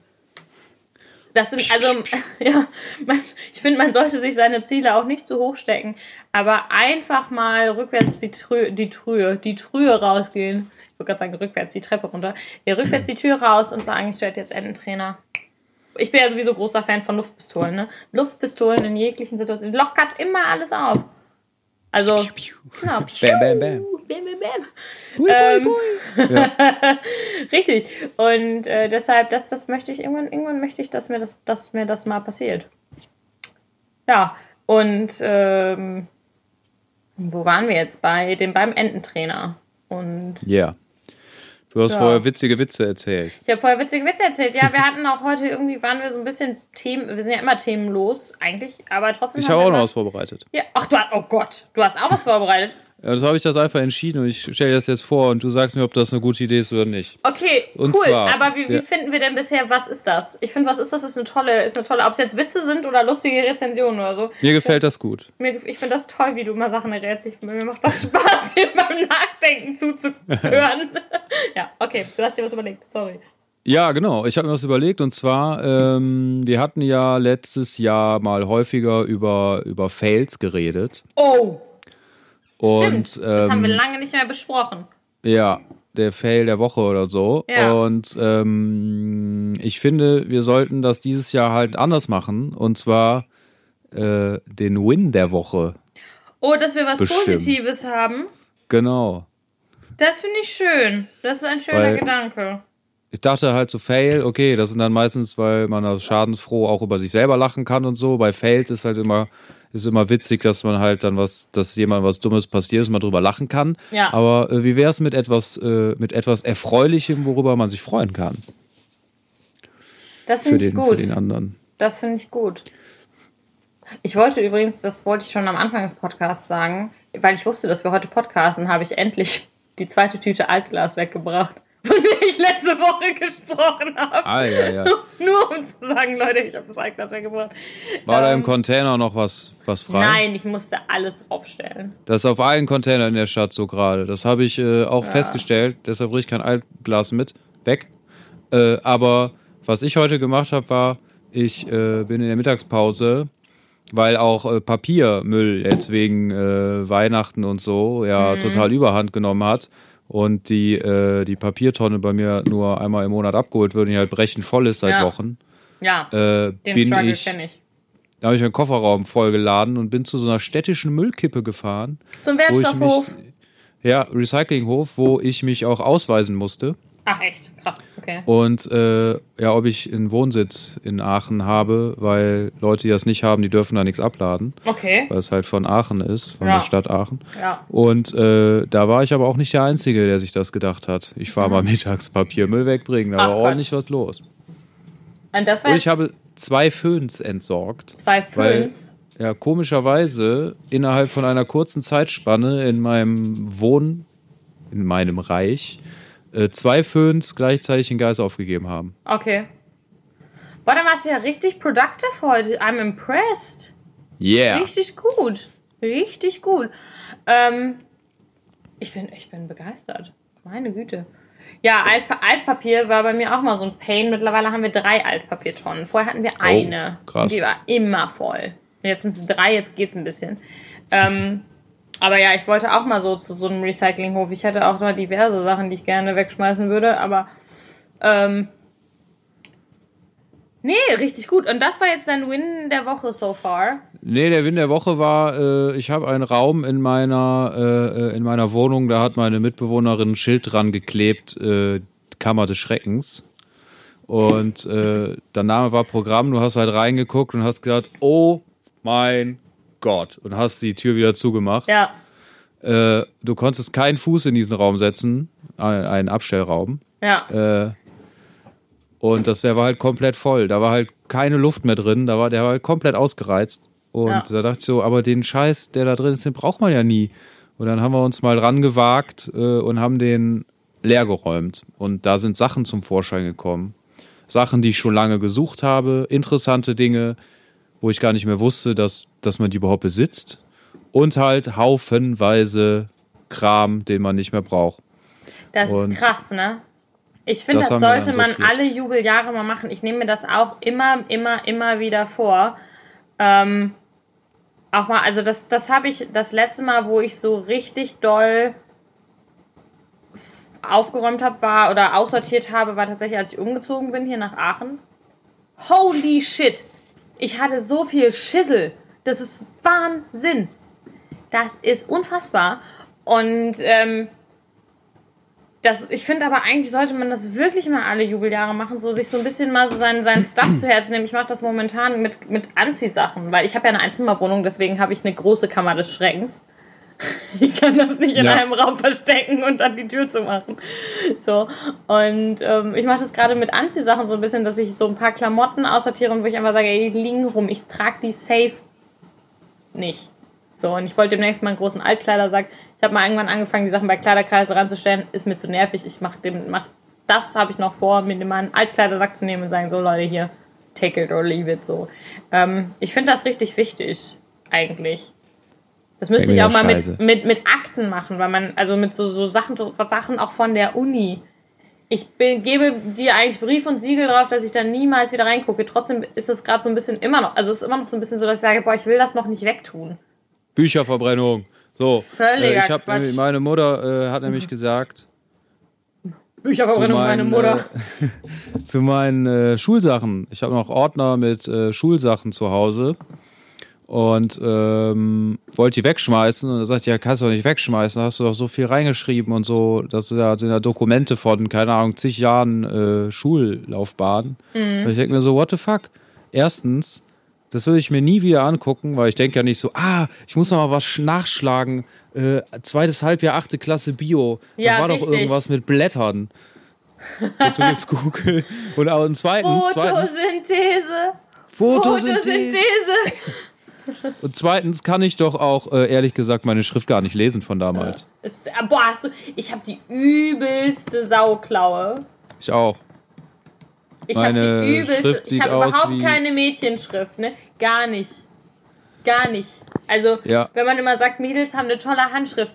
Das sind, also, ja, man, ich finde, man sollte sich seine Ziele auch nicht zu hoch stecken, aber einfach mal rückwärts die Trühe, die Trühe, die Trühe rausgehen. Ich wollte gerade sagen, rückwärts die Treppe runter. Ja, rückwärts die Tür raus und sagen, ich werde jetzt Ententrainer. Ich bin ja sowieso großer Fan von Luftpistolen, ne? Luftpistolen in jeglichen Situationen. Lockert immer alles auf. Also, genau. Bam, bam, bam. Bam, bam, bam. Bui, Ähm, bui, bui. Ja. Richtig. Und äh, deshalb, das, das möchte ich irgendwann, irgendwann möchte ich, dass mir das, dass mir das mal passiert. Ja, und ähm, wo waren wir jetzt? Bei dem beim Ententrainer. Und Yeah. Du hast Ja. vorher witzige Witze erzählt. ich habe vorher witzige Witze erzählt. Ja, wir hatten auch heute irgendwie, waren wir so ein bisschen Themen, wir sind ja immer themenlos eigentlich, aber trotzdem. Ich habe auch noch was vorbereitet. Ja, ach, du hast, oh Gott, du hast auch was vorbereitet. Ja, das habe ich das einfach entschieden und ich stelle dir das jetzt vor und du sagst mir, ob das eine gute Idee ist oder nicht. Okay, Und cool. zwar, aber wie, wie ja. finden wir denn bisher, was ist das? Ich finde, was ist das? Ist eine tolle, ist eine tolle, ob es jetzt Witze sind oder lustige Rezensionen oder so. Mir gefällt das gut. Mir, ich finde das toll, wie du immer Sachen errätst. Mir macht das Spaß, hier beim Nachdenken zuzuhören. ja, okay, du hast dir was überlegt. Sorry. Ja, genau. Ich habe mir was überlegt und zwar, ähm, wir hatten ja letztes Jahr mal häufiger über, über Fails geredet. Oh, Und, stimmt. das haben wir ähm, lange nicht mehr besprochen. Ja, der Fail der Woche oder so. Ja. Und ähm, ich finde, wir sollten das dieses Jahr halt anders machen. Und zwar äh, den Win der Woche. Oh, dass wir was bestimmt. Positives haben. Genau. Das finde ich schön. Das ist ein schöner Weil- Gedanke. Ich dachte halt so Fail, okay, das sind dann meistens, weil man da schadensfroh auch über sich selber lachen kann und so. Bei Fails ist halt immer, ist immer witzig, dass man halt dann was, dass jemand was Dummes passiert ist, man drüber lachen kann. Ja. Aber äh, wie wäre es mit etwas, äh, mit etwas Erfreulichem, worüber man sich freuen kann? Das finde ich den, für gut. den anderen. Das finde ich gut. Ich wollte übrigens, das wollte ich schon am Anfang des Podcasts sagen, weil ich wusste, dass wir heute podcasten, habe ich endlich die zweite Tüte Altglas weggebracht, von der ich letzte Woche gesprochen habe. Ah, ja, ja. Nur um zu sagen, Leute, ich habe das Altglas weggebracht. War da Ähm, im Container noch was, was frei? Nein, ich musste alles draufstellen. Das ist auf allen Containern in der Stadt so gerade. Das habe ich äh, auch festgestellt. Deshalb bringe ich kein Altglas mit. Weg. Äh, aber was ich heute gemacht habe, war, ich äh, bin in der Mittagspause, weil auch äh, Papiermüll jetzt wegen äh, Weihnachten und so ja total überhand genommen hat und die, äh, die Papiertonne bei mir nur einmal im Monat abgeholt wird und die halt brechend voll ist seit Ja. Wochen, Ja, äh, den bin Struggle ich, kenne ich. da habe ich meinen Kofferraum vollgeladen und bin zu so einer städtischen Müllkippe gefahren Zum Wertstoffhof. mich, ja, Recyclinghof, wo ich mich auch ausweisen musste. Ach echt, krass, okay. Und äh, ja, ob ich einen Wohnsitz in Aachen habe, weil Leute, die das nicht haben, die dürfen da nichts abladen, Okay, weil es halt von Aachen ist, von Ja. der Stadt Aachen. ja. Und äh, da war ich aber auch nicht der Einzige, der sich das gedacht hat. Ich fahre mal mittags Papiermüll wegbringen, da Ach war Gott. ordentlich was los. Und das war Und ich habe zwei Föhns entsorgt. zwei weil- Föhns. Ja, komischerweise innerhalb von einer kurzen Zeitspanne in meinem Wohn, in meinem Reich, äh, zwei Föhns gleichzeitig den Geist aufgegeben haben. Okay. Boah, dann warst du ja richtig productive heute. I'm impressed. Yeah. Richtig gut. Richtig gut. Ähm, ich, bin, ich bin begeistert. Meine Güte. Ja, Altpa Altpapier war bei mir auch mal so ein Pain. Mittlerweile haben wir drei Altpapiertonnen. Vorher hatten wir eine. krass. Und die war immer voll. Jetzt sind es drei, jetzt geht's ein bisschen. Ähm, aber ja, ich wollte auch mal so zu so einem Recyclinghof. Ich hätte auch noch diverse Sachen, die ich gerne wegschmeißen würde, aber ähm, nee, richtig gut. Und das war jetzt dein Win der Woche so far. Nee, der Win der Woche war, äh, ich habe einen Raum in meiner, äh, in meiner Wohnung, da hat meine Mitbewohnerin ein Schild dran geklebt, äh, Kammer des Schreckens. Und äh, der Name war Programm, du hast halt reingeguckt und hast gesagt, oh mein Gott. Und hast die Tür wieder zugemacht. Ja. Äh, du konntest keinen Fuß in diesen Raum setzen, ein- einen Abstellraum. Ja. Äh, und das der war halt komplett voll. Da war halt keine Luft mehr drin. Da war, der war halt komplett ausgereizt. Und Ja. da dachte ich so, aber den Scheiß, der da drin ist, den braucht man ja nie. Und dann haben wir uns mal rangewagt äh, und haben den leer geräumt. Und da sind Sachen zum Vorschein gekommen. Sachen, die ich schon lange gesucht habe, interessante Dinge, wo ich gar nicht mehr wusste, dass, dass man die überhaupt besitzt. Und halt haufenweise Kram, den man nicht mehr braucht. Das Und ist krass, ne? Ich finde, das das, sollte man alle Jubeljahre mal machen. Ich nehme mir das auch immer, immer, immer wieder vor. Ähm, auch mal, also das, das habe ich das letzte Mal, wo ich so richtig doll aufgeräumt habe, war oder aussortiert habe, war tatsächlich, als ich umgezogen bin hier nach Aachen. Holy shit! Ich hatte so viel Schissel. Das ist Wahnsinn. Das ist unfassbar. Und ähm, das, ich finde aber eigentlich sollte man das wirklich mal alle Jubeljahre machen, so sich so ein bisschen mal so seinen, seinen Stuff zu Herzen nehmen. Ich mache das momentan mit, mit Anziehsachen, weil ich habe ja eine Einzimmerwohnung, deswegen habe ich eine große Kammer des Schreckens. Ich kann das nicht in Ja. einem Raum verstecken und dann die Tür zu machen. So. Und ähm, ich mache das gerade mit Anziehsachen so ein bisschen, dass ich so ein paar Klamotten aussortiere und wo ich einfach sage, ey, die liegen rum, ich trage die safe nicht. So, und ich wollte demnächst mal einen großen Altkleidersack. Ich habe mal irgendwann angefangen, die Sachen bei Kleiderkreise ranzustellen. Ist mir zu nervig. Ich mache dem, mach, das habe ich noch vor, mir mal einen Altkleidersack zu nehmen und sagen, so Leute, hier, take it or leave it, so. Ähm, ich finde das richtig wichtig, eigentlich. Das müsste ich auch mal Scheiße. mit, mit, mit Akten machen, weil man, also mit so, so Sachen, so Sachen auch von der Uni. Ich be- gebe dir eigentlich Brief und Siegel drauf, dass ich da niemals wieder reingucke. Trotzdem ist es gerade so ein bisschen immer noch, also es ist immer noch so ein bisschen so, dass ich sage, boah, ich will das noch nicht wegtun. Bücherverbrennung. So, Völliger äh, ich nämlich, meine Mutter äh, hat nämlich gesagt, Bücherverbrennung, meine meinen, Mutter. Äh, zu meinen äh, Schulsachen. Ich habe noch Ordner mit äh, Schulsachen zu Hause und ähm, wollte die wegschmeißen und er sagt, ja, kannst du doch nicht wegschmeißen, da hast du doch so viel reingeschrieben und so, das sind ja, sind ja Dokumente von, keine Ahnung, zig Jahren äh, Schullaufbahn. Und ich denke mir so, what the fuck? Erstens, das würde ich mir nie wieder angucken, weil ich denke ja nicht so, ah, ich muss noch mal was sch- nachschlagen. Äh, zweites Halbjahr, achte Klasse Bio. Ja, da war doch richtig. irgendwas mit Blättern. Dazu gibt's Google. Und, auch und zweitens, zweitens Photosynthese. Photosynthese. Und zweitens kann ich doch auch, äh, ehrlich gesagt, meine Schrift gar nicht lesen von damals. Es- ah, Boah, hast du, ich habe die übelste Sauklaue. Ich auch. Ich habe Meine die übelste. Schrift ich sieht habe aus überhaupt keine Mädchenschrift, ne? Gar nicht. Gar nicht. Also, Ja. wenn man immer sagt, Mädels haben eine tolle Handschrift,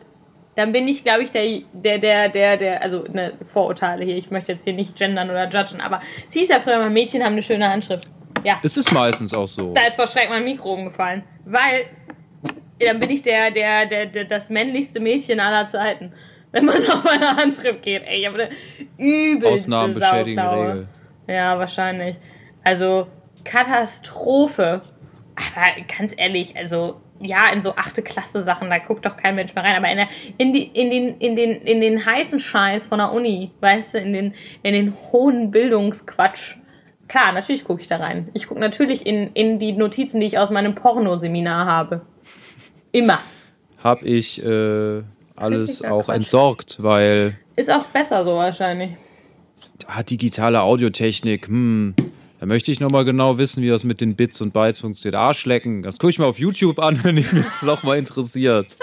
dann bin ich, glaube ich, der, der, der, der, der, also ne, Vorurteile hier. Ich möchte jetzt hier nicht gendern oder judgen, aber es hieß ja früher immer, Mädchen haben eine schöne Handschrift. Ja, Es ist meistens auch so. da ist vor Schreck mein Mikro umgefallen. Weil dann bin ich der, der, der, der, das männlichste Mädchen aller Zeiten. Wenn man auf meine Handschrift geht. Ey, ich habe eine übelste Ausnahmen. Regel. Ja, wahrscheinlich. Also, Katastrophe. Aber ganz ehrlich, also, ja, in so achte Klasse Sachen, da guckt doch kein Mensch mehr rein. Aber in, der, in, die, in, den, in, den, in den heißen Scheiß von der Uni, weißt du, in den, in den hohen Bildungsquatsch. Klar, natürlich gucke ich da rein. Ich gucke natürlich in, in die Notizen, die ich aus meinem Pornoseminar habe. Immer. Hab ich äh, alles Völliger auch Quatsch. entsorgt, weil Ist auch besser so wahrscheinlich. ah, digitale Audiotechnik, hm, da möchte ich nochmal genau wissen, wie das mit den Bits und Bytes funktioniert. Arschlecken, das gucke ich mir auf YouTube an, wenn mich das nochmal interessiert.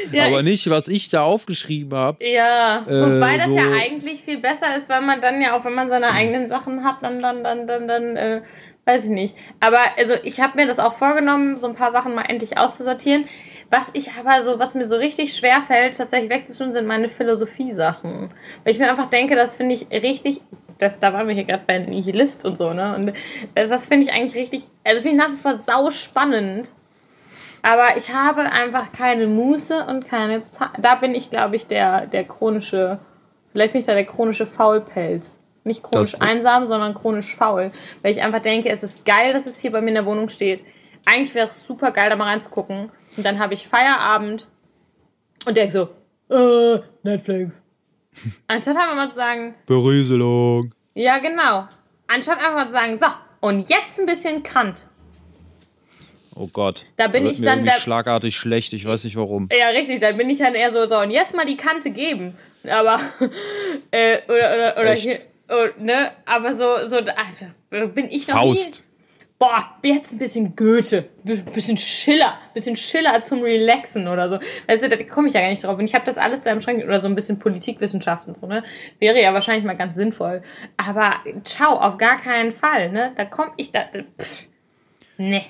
Ja, Aber ich- nicht, was ich da aufgeschrieben habe. Ja, Äh, wobei das so- ja eigentlich viel besser ist, weil man dann ja auch, wenn man seine eigenen Sachen hat, dann, dann, dann, dann, dann, äh, weiß ich nicht. Aber also ich habe mir das auch vorgenommen, so ein paar Sachen mal endlich auszusortieren. Was ich aber so, was mir so richtig schwer fällt, tatsächlich wegzutun, sind meine Philosophie-Sachen. Weil ich mir einfach denke, das finde ich richtig. Das, da waren wir hier gerade bei Nihilist und so, ne? Und das, das finde ich eigentlich richtig, also finde ich nach wie vor sau spannend. Aber ich habe einfach keine Muße und keine Zeit. Da bin ich, glaube ich, der, der chronische, vielleicht bin ich da der chronische Faulpelz. Nicht chronisch einsam, sondern chronisch faul. Weil ich einfach denke, es ist geil, dass es hier bei mir in der Wohnung steht. Eigentlich wäre es super geil, da mal reinzugucken. Und dann habe ich Feierabend und denke so, äh, Netflix. Anstatt einfach mal zu sagen, Berieselung. ja genau. Anstatt einfach mal zu sagen, so, und jetzt ein bisschen Kant. Oh Gott. Da bin wird ich dann der- schlagartig schlecht. Ich weiß nicht warum. Ja, richtig, dann bin ich dann eher so, so, und jetzt mal die Kante geben. Aber, äh, oder, oder, oder Echt? hier, oh, ne, aber so, so, einfach, bin ich noch Faust. nie, boah, jetzt ein bisschen Goethe, bi- bisschen Schiller, bisschen Schiller zum Relaxen oder so. Weißt du, da komme ich ja gar nicht drauf. Und ich habe das alles da im Schrank, oder so ein bisschen Politikwissenschaften, so, ne, wäre ja wahrscheinlich mal ganz sinnvoll. Aber, ciao, auf gar keinen Fall, ne, da komme ich, da, pff, ne.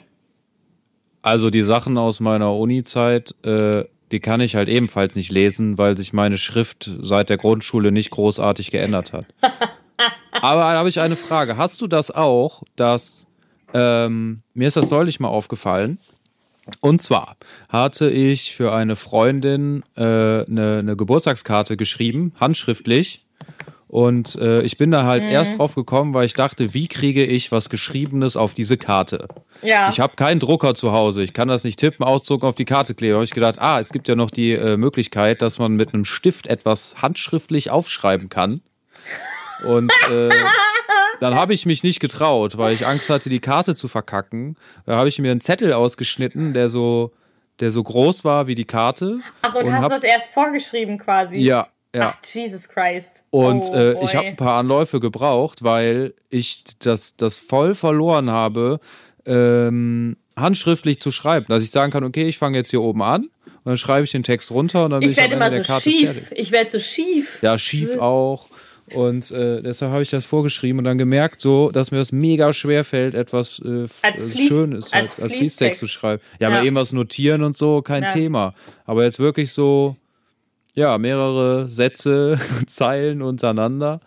Also die Sachen aus meiner Uni-Zeit, äh, die kann ich halt ebenfalls nicht lesen, weil sich meine Schrift seit der Grundschule nicht großartig geändert hat. Aber da habe ich eine Frage. Hast du das auch, dass ähm, mir ist das neulich mal aufgefallen? Und zwar hatte ich für eine Freundin äh, eine, eine Geburtstagskarte geschrieben, handschriftlich. Und äh, ich bin da halt erst drauf gekommen, weil ich dachte, wie kriege ich was Geschriebenes auf diese Karte? Ja. Ich habe keinen Drucker zu Hause. Ich kann das nicht tippen, ausdrucken, auf die Karte kleben. Da habe ich gedacht, ah, es gibt ja noch die äh, Möglichkeit, dass man mit einem Stift etwas handschriftlich aufschreiben kann. Und äh, dann habe ich mich nicht getraut, weil ich Angst hatte, die Karte zu verkacken. Da habe ich mir einen Zettel ausgeschnitten, der so, der so groß war wie die Karte. Ach, und, und hast hab- das erst vorgeschrieben quasi? Ja, ja. Ach, Jesus Christ. Und oh, äh, ich habe ein paar Anläufe gebraucht, weil ich das, das voll verloren habe, ähm, handschriftlich zu schreiben. Dass ich sagen kann, okay, ich fange jetzt hier oben an und dann schreibe ich den Text runter und dann bin Ich ich, am werde Ende immer der so Karte schief. fertig. Ich werde so schief. Ja, schief auch. Und äh, deshalb habe ich das vorgeschrieben und dann gemerkt, so, dass mir das mega schwer fällt, etwas äh, äh, Fließ- Schönes als als, als Fließtext. Zu schreiben. Ja, Ja. mal irgendwas notieren und so, kein Ja. Thema. Aber jetzt wirklich so, ja, mehrere Sätze, Zeilen untereinander.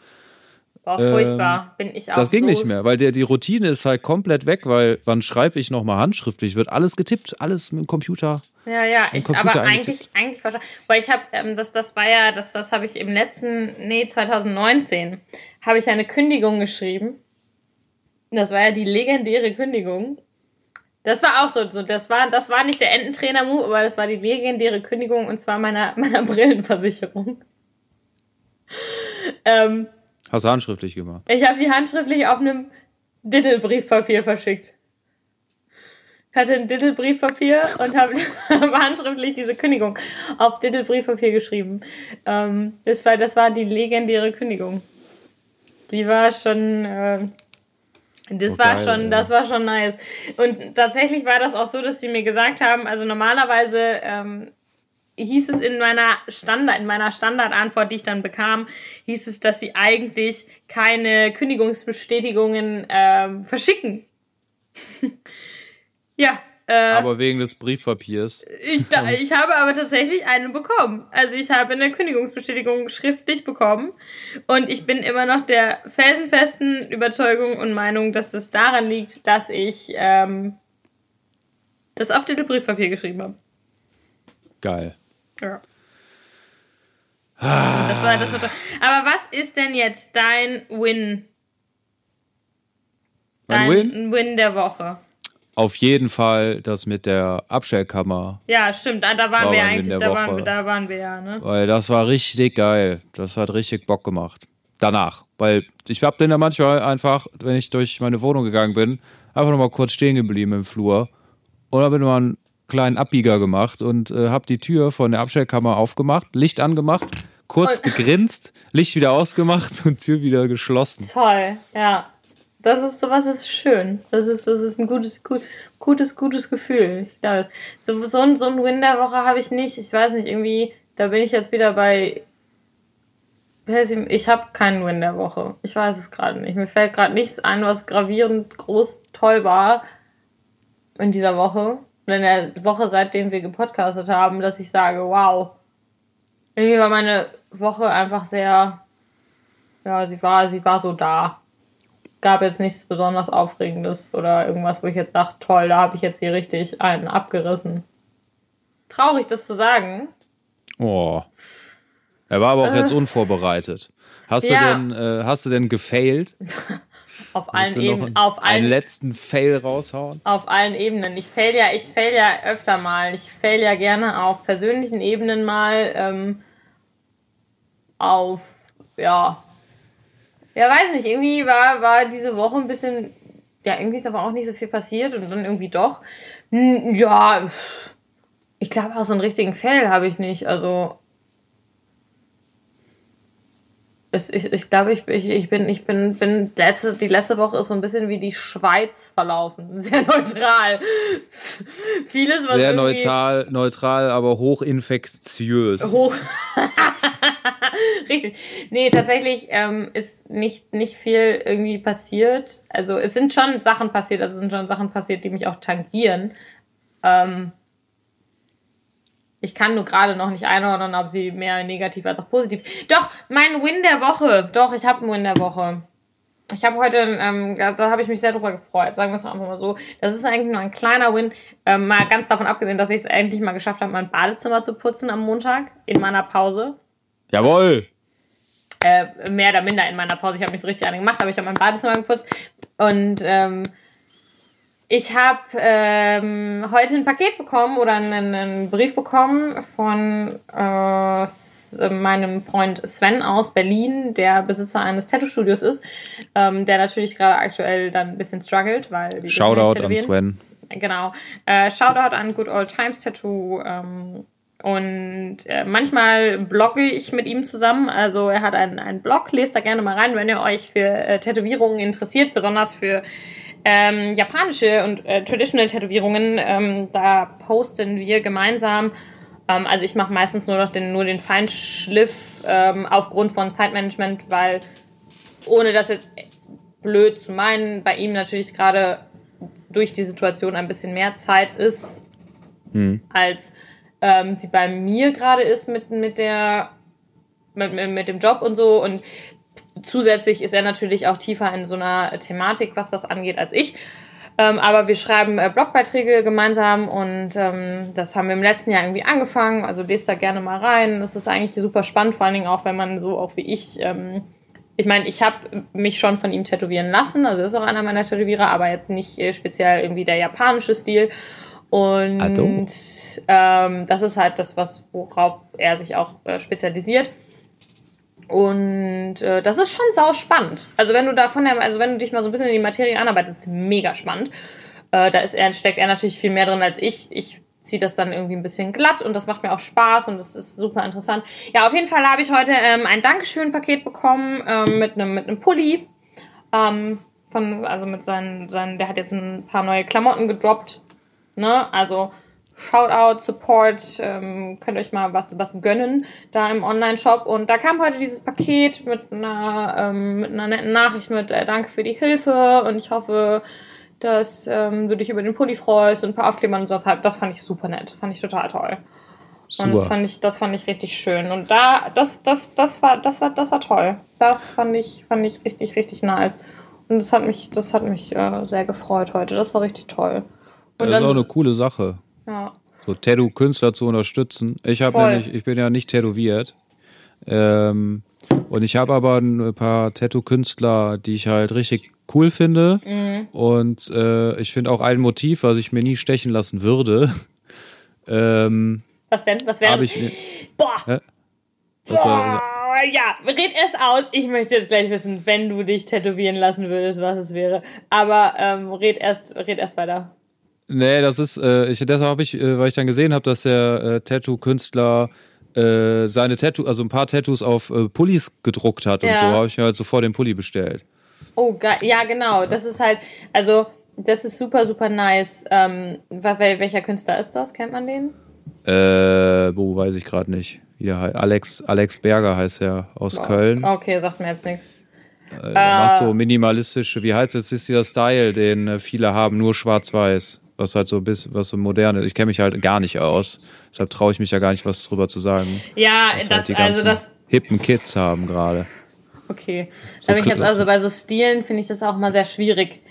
Boah, furchtbar. Bin ich auch Ähm, Das ging so. nicht mehr, weil der, die Routine ist halt komplett weg, weil wann schreibe ich nochmal handschriftlich? Wird alles getippt, alles mit dem Computer. Ja, ja, ich, Computer aber eigentlich, eigentlich verstanden. Weil ich habe, ähm, das, das war ja, das, das habe ich im letzten, nee, 2019, habe ich eine Kündigung geschrieben. Das war ja die legendäre Kündigung. Das war auch so, so das war, das war nicht der Ententrainer-Move, aber das war die legendäre Kündigung und zwar meiner, meiner Brillenversicherung. ähm, Hast du handschriftlich gemacht. ich habe die handschriftlich auf einem Dittelbriefpapier verschickt. Ich hatte ein Dittelbriefpapier und habe hab handschriftlich diese Kündigung auf Dittelbriefpapier geschrieben. Ähm, das, war, das war die legendäre Kündigung. Die war schon. Äh, das Oh, war schon, ey. das war schon nice. Und tatsächlich war das auch so, dass sie mir gesagt haben, also normalerweise ähm, hieß es in meiner Standard, in meiner Standardantwort, die ich dann bekam, hieß es, dass sie eigentlich keine Kündigungsbestätigungen ähm, verschicken. ja. Äh, Aber wegen des Briefpapiers. ich, ich habe aber tatsächlich eine bekommen. Also ich habe eine Kündigungsbestätigung schriftlich bekommen. Und ich bin immer noch der felsenfesten Überzeugung und Meinung, dass es daran liegt, dass ich ähm, das auf Titelbriefpapier geschrieben habe. Geil. Ja. Das war, das war. Aber was ist denn jetzt dein Win? Mein Win? Win der Woche. Auf jeden Fall das mit der Abstellkammer, Ja, stimmt. Da, da waren War wir eigentlich. Da waren, wir- da waren wir ja, ne? weil das war richtig geil. Das hat richtig Bock gemacht. Danach, weil ich hab bin da manchmal einfach, wenn ich durch meine Wohnung gegangen bin, einfach nochmal kurz stehen geblieben im Flur und habe mal einen kleinen Abbieger gemacht und äh, habe die Tür von der Abstellkammer aufgemacht, Licht angemacht, kurz Und- gegrinst, Licht wieder ausgemacht und Tür wieder geschlossen. Toll, ja. Das ist sowas ist schön. Das ist, das ist ein gutes, gut, gutes, gutes Gefühl. Ich glaube, so, so, ein, so ein Win der Woche habe ich nicht. Ich weiß nicht, irgendwie, da bin ich jetzt wieder bei. Ich habe keinen Win der Woche. Ich weiß es gerade nicht. Mir fällt gerade nichts ein, was gravierend groß toll war in dieser Woche. Und in der Woche, seitdem wir gepodcastet haben, dass ich sage, wow. Irgendwie war meine Woche einfach sehr. Ja, sie war, sie war so da gab jetzt nichts besonders Aufregendes oder irgendwas, wo ich jetzt sage, toll, da habe ich jetzt hier richtig einen abgerissen. traurig, das zu sagen. Oh. Er war aber auch jetzt unvorbereitet. Hast Äh. Ja. du denn, äh, hast du denn gefailt? Auf allen Ebenen. einen, Auf einen allen, letzten Fail raushauen? auf allen Ebenen. Ich fail ja, ich fail ja öfter mal. Ich fail ja gerne auf persönlichen Ebenen mal. Ähm, auf, ja. Ja, weiß nicht. Irgendwie war, war diese Woche ein bisschen. Ja, irgendwie ist aber auch nicht so viel passiert und dann irgendwie doch. Hm, ja, ich glaube auch so einen richtigen Fail habe ich nicht. Also. Es, ich, ich glaube, ich, ich, ich bin, ich bin, bin letzte, die letzte Woche ist so ein bisschen wie die Schweiz verlaufen. Sehr neutral. Vieles, was Sehr neutral, neutral, aber hochinfektiös. hoch. Richtig. Nee, tatsächlich ähm, ist nicht, nicht viel irgendwie passiert. Also es sind schon Sachen passiert, also es sind schon Sachen passiert, die mich auch tangieren. Ähm, ich kann nur gerade noch nicht einordnen, ob sie mehr negativ als auch positiv. Doch, mein Win der Woche. Doch, ich habe einen Win der Woche. Ich habe heute, ähm, da, da habe ich mich sehr drüber gefreut, sagen wir es einfach mal so. Das ist eigentlich nur ein kleiner Win. Ähm, mal ganz davon abgesehen, dass ich es endlich mal geschafft habe, mein Badezimmer zu putzen am Montag in meiner Pause. Jawohl! Äh, mehr oder minder in meiner Pause. Ich habe nicht so richtig eine gemacht, aber ich habe mein Badezimmer geputzt. Und ähm, ich habe ähm, heute ein Paket bekommen oder einen, einen Brief bekommen von äh, meinem Freund Sven aus Berlin, der Besitzer eines Tattoo-Studios ist, ähm, der natürlich gerade aktuell dann ein bisschen struggelt, weil die Shoutout an. Sven. Genau. Äh, Shoutout an Good Old Times Tattoo. Ähm, und äh, manchmal blogge ich mit ihm zusammen. Also er hat einen, einen Blog, lest da gerne mal rein, wenn ihr euch für äh, Tätowierungen interessiert, besonders für ähm, japanische und äh, traditional Tätowierungen. Ähm, da posten wir gemeinsam. Ähm, also ich mache meistens nur noch den, nur den Feinschliff ähm, aufgrund von Zeitmanagement, weil ohne das jetzt blöd zu meinen, bei ihm natürlich gerade durch die Situation ein bisschen mehr Zeit ist, als ähm, sie bei mir gerade ist mit, mit der mit, mit dem Job und so. Und zusätzlich ist er natürlich auch tiefer in so einer Thematik, was das angeht, als ich. Ähm, aber wir schreiben äh, Blogbeiträge gemeinsam und ähm, das haben wir im letzten Jahr irgendwie angefangen. Also lest da gerne mal rein. Das ist eigentlich super spannend, vor allen Dingen auch, wenn man so auch wie ich. Ähm, ich meine, ich habe mich schon von ihm tätowieren lassen. Also ist auch einer meiner Tätowierer, aber jetzt nicht äh, speziell irgendwie der japanische Stil. Und ähm, das ist halt das, was worauf er sich auch äh, spezialisiert. Und äh, das ist schon sau spannend. Also wenn du davon, also wenn du dich mal so ein bisschen in die Materie anarbeitest, ist mega spannend. Äh, da ist er, steckt er natürlich viel mehr drin als ich. Ich ziehe das dann irgendwie ein bisschen glatt und das macht mir auch Spaß und das ist super interessant. Ja, auf jeden Fall habe ich heute ähm, ein Dankeschön-Paket bekommen ähm, mit einem mit Pulli. Ähm, von, also mit seinen, seinen, der hat jetzt ein paar neue Klamotten gedroppt. Ne? Also Shoutout, Support, ähm, könnt euch mal was, was gönnen da im Online-Shop. Und da kam heute dieses Paket mit einer, ähm, mit einer netten Nachricht mit äh, Danke für die Hilfe und ich hoffe, dass ähm, du dich über den Pulli freust und ein paar Aufkleber und sowas. Das fand ich super nett, fand ich total toll. Und das Super. fand ich, das fand ich richtig schön. Und da, das, das, das war, das war, das war toll. Das fand ich, fand ich richtig, richtig nice. Und das hat mich, das hat mich äh, sehr gefreut heute. Das war richtig toll. Und Das ist auch eine coole Sache, ja. so Tattoo-Künstler zu unterstützen. Ich habe nämlich, ich bin ja nicht tätowiert. Ähm, und ich habe aber ein paar Tattoo-Künstler, die ich halt richtig cool finde. Mhm. Und äh, ich finde auch ein Motiv, was ich mir nie stechen lassen würde. Ähm, Was denn? Was wäre das? ich. Boah! Hä? Was war, Boah, ja, red erst aus. Ich möchte jetzt gleich wissen, wenn du dich tätowieren lassen würdest, was es wäre. Aber ähm, red erst, red erst weiter. Nee, das ist, äh, ich, deshalb habe ich, äh, weil ich dann gesehen habe, dass der äh, Tattoo-Künstler äh, seine Tattoo, also ein paar Tattoos auf äh, Pullis gedruckt hat Ja. und so, habe ich mir halt sofort den Pulli bestellt. Oh, geil. Ja, genau. Das ist halt, also, das ist super, super nice. Ähm, welcher Künstler ist das? Kennt man den? Äh, wo weiß ich gerade nicht. Heißt. Alex, Alex Berger heißt er aus Köln. Okay, sagt mir jetzt nichts. Äh, der macht so minimalistische, wie heißt es, ist dieser Style, den äh, viele haben, nur schwarz-weiß. Was halt so ein bisschen, was so modern ist. Ich kenne mich halt gar nicht aus. Deshalb traue ich mich ja gar nicht, was drüber zu sagen. Ja, Was das, halt die also das, hippen Kids haben gerade. okay. So da bin ich jetzt also bei so Stilen finde ich das auch mal sehr schwierig.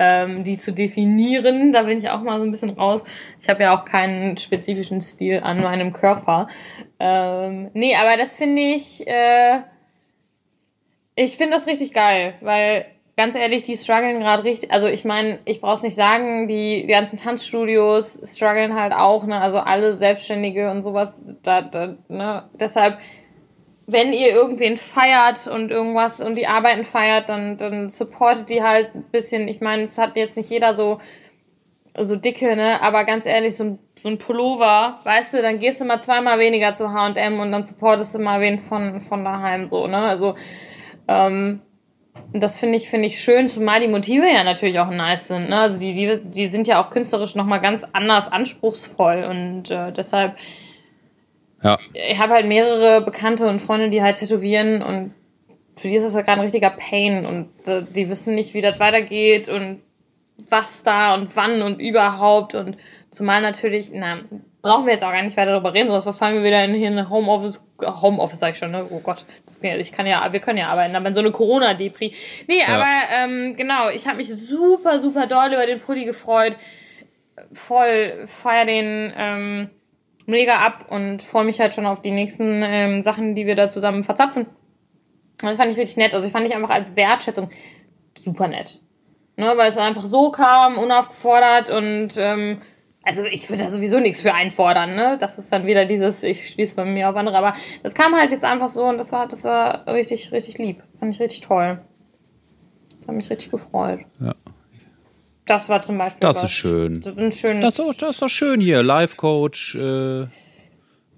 ähm, die zu definieren. Da bin ich auch mal so ein bisschen raus. Ich habe ja auch keinen spezifischen Stil an meinem Körper. Ähm, nee, aber das finde ich, äh, ich finde das richtig geil, weil ganz ehrlich, die strugglen gerade richtig. Also ich meine, ich brauch's nicht sagen, die, die ganzen Tanzstudios strugglen halt auch, ne? Also alle Selbstständige und sowas. Da, da, ne? Deshalb, wenn ihr irgendwen feiert und irgendwas und die Arbeiten feiert, dann, dann supportet die halt ein bisschen. Ich meine, es hat jetzt nicht jeder so, so dicke, ne? Aber ganz ehrlich, so ein, so ein Pullover, weißt du, dann gehst du mal zweimal weniger zu HM und dann supportest du mal wen von, von daheim so, ne? Also, ähm, das finde ich, finde ich schön, zumal die Motive ja natürlich auch nice sind. Ne? Also die, die, die sind ja auch künstlerisch nochmal ganz anders anspruchsvoll und äh, deshalb. Ja. Ich habe halt mehrere Bekannte und Freunde, die halt tätowieren und für die ist das halt gerade ein richtiger Pain und äh, die wissen nicht, wie das weitergeht und was da und wann und überhaupt und zumal natürlich, na, brauchen wir jetzt auch gar nicht weiter darüber reden, sonst verfallen wir wieder in hier eine Homeoffice, Homeoffice sag ich schon, ne? Oh Gott, das, ich kann ja, wir können ja arbeiten, aber in so eine Corona-Depri. Nee, ja. aber ähm, genau, ich habe mich super, super doll über den Pulli gefreut. Voll feier den ähm, mega ab und freue mich halt schon auf die nächsten ähm, Sachen, die wir da zusammen verzapfen. Und das fand ich richtig nett. Also ich fand ich einfach als Wertschätzung super nett. Ne, weil es einfach so kam, unaufgefordert und ähm, also ich würde da sowieso nichts für einfordern, ne? Das ist dann wieder dieses, ich schließe von mir auf andere, aber das kam halt jetzt einfach so und das war, das war richtig, richtig lieb. Fand ich richtig toll. Das hat mich richtig gefreut. Ja. Das war zum Beispiel. Das was. ist schön. Das ist ein schönes. Das ist, das ist doch schön hier. Live-Coach, äh,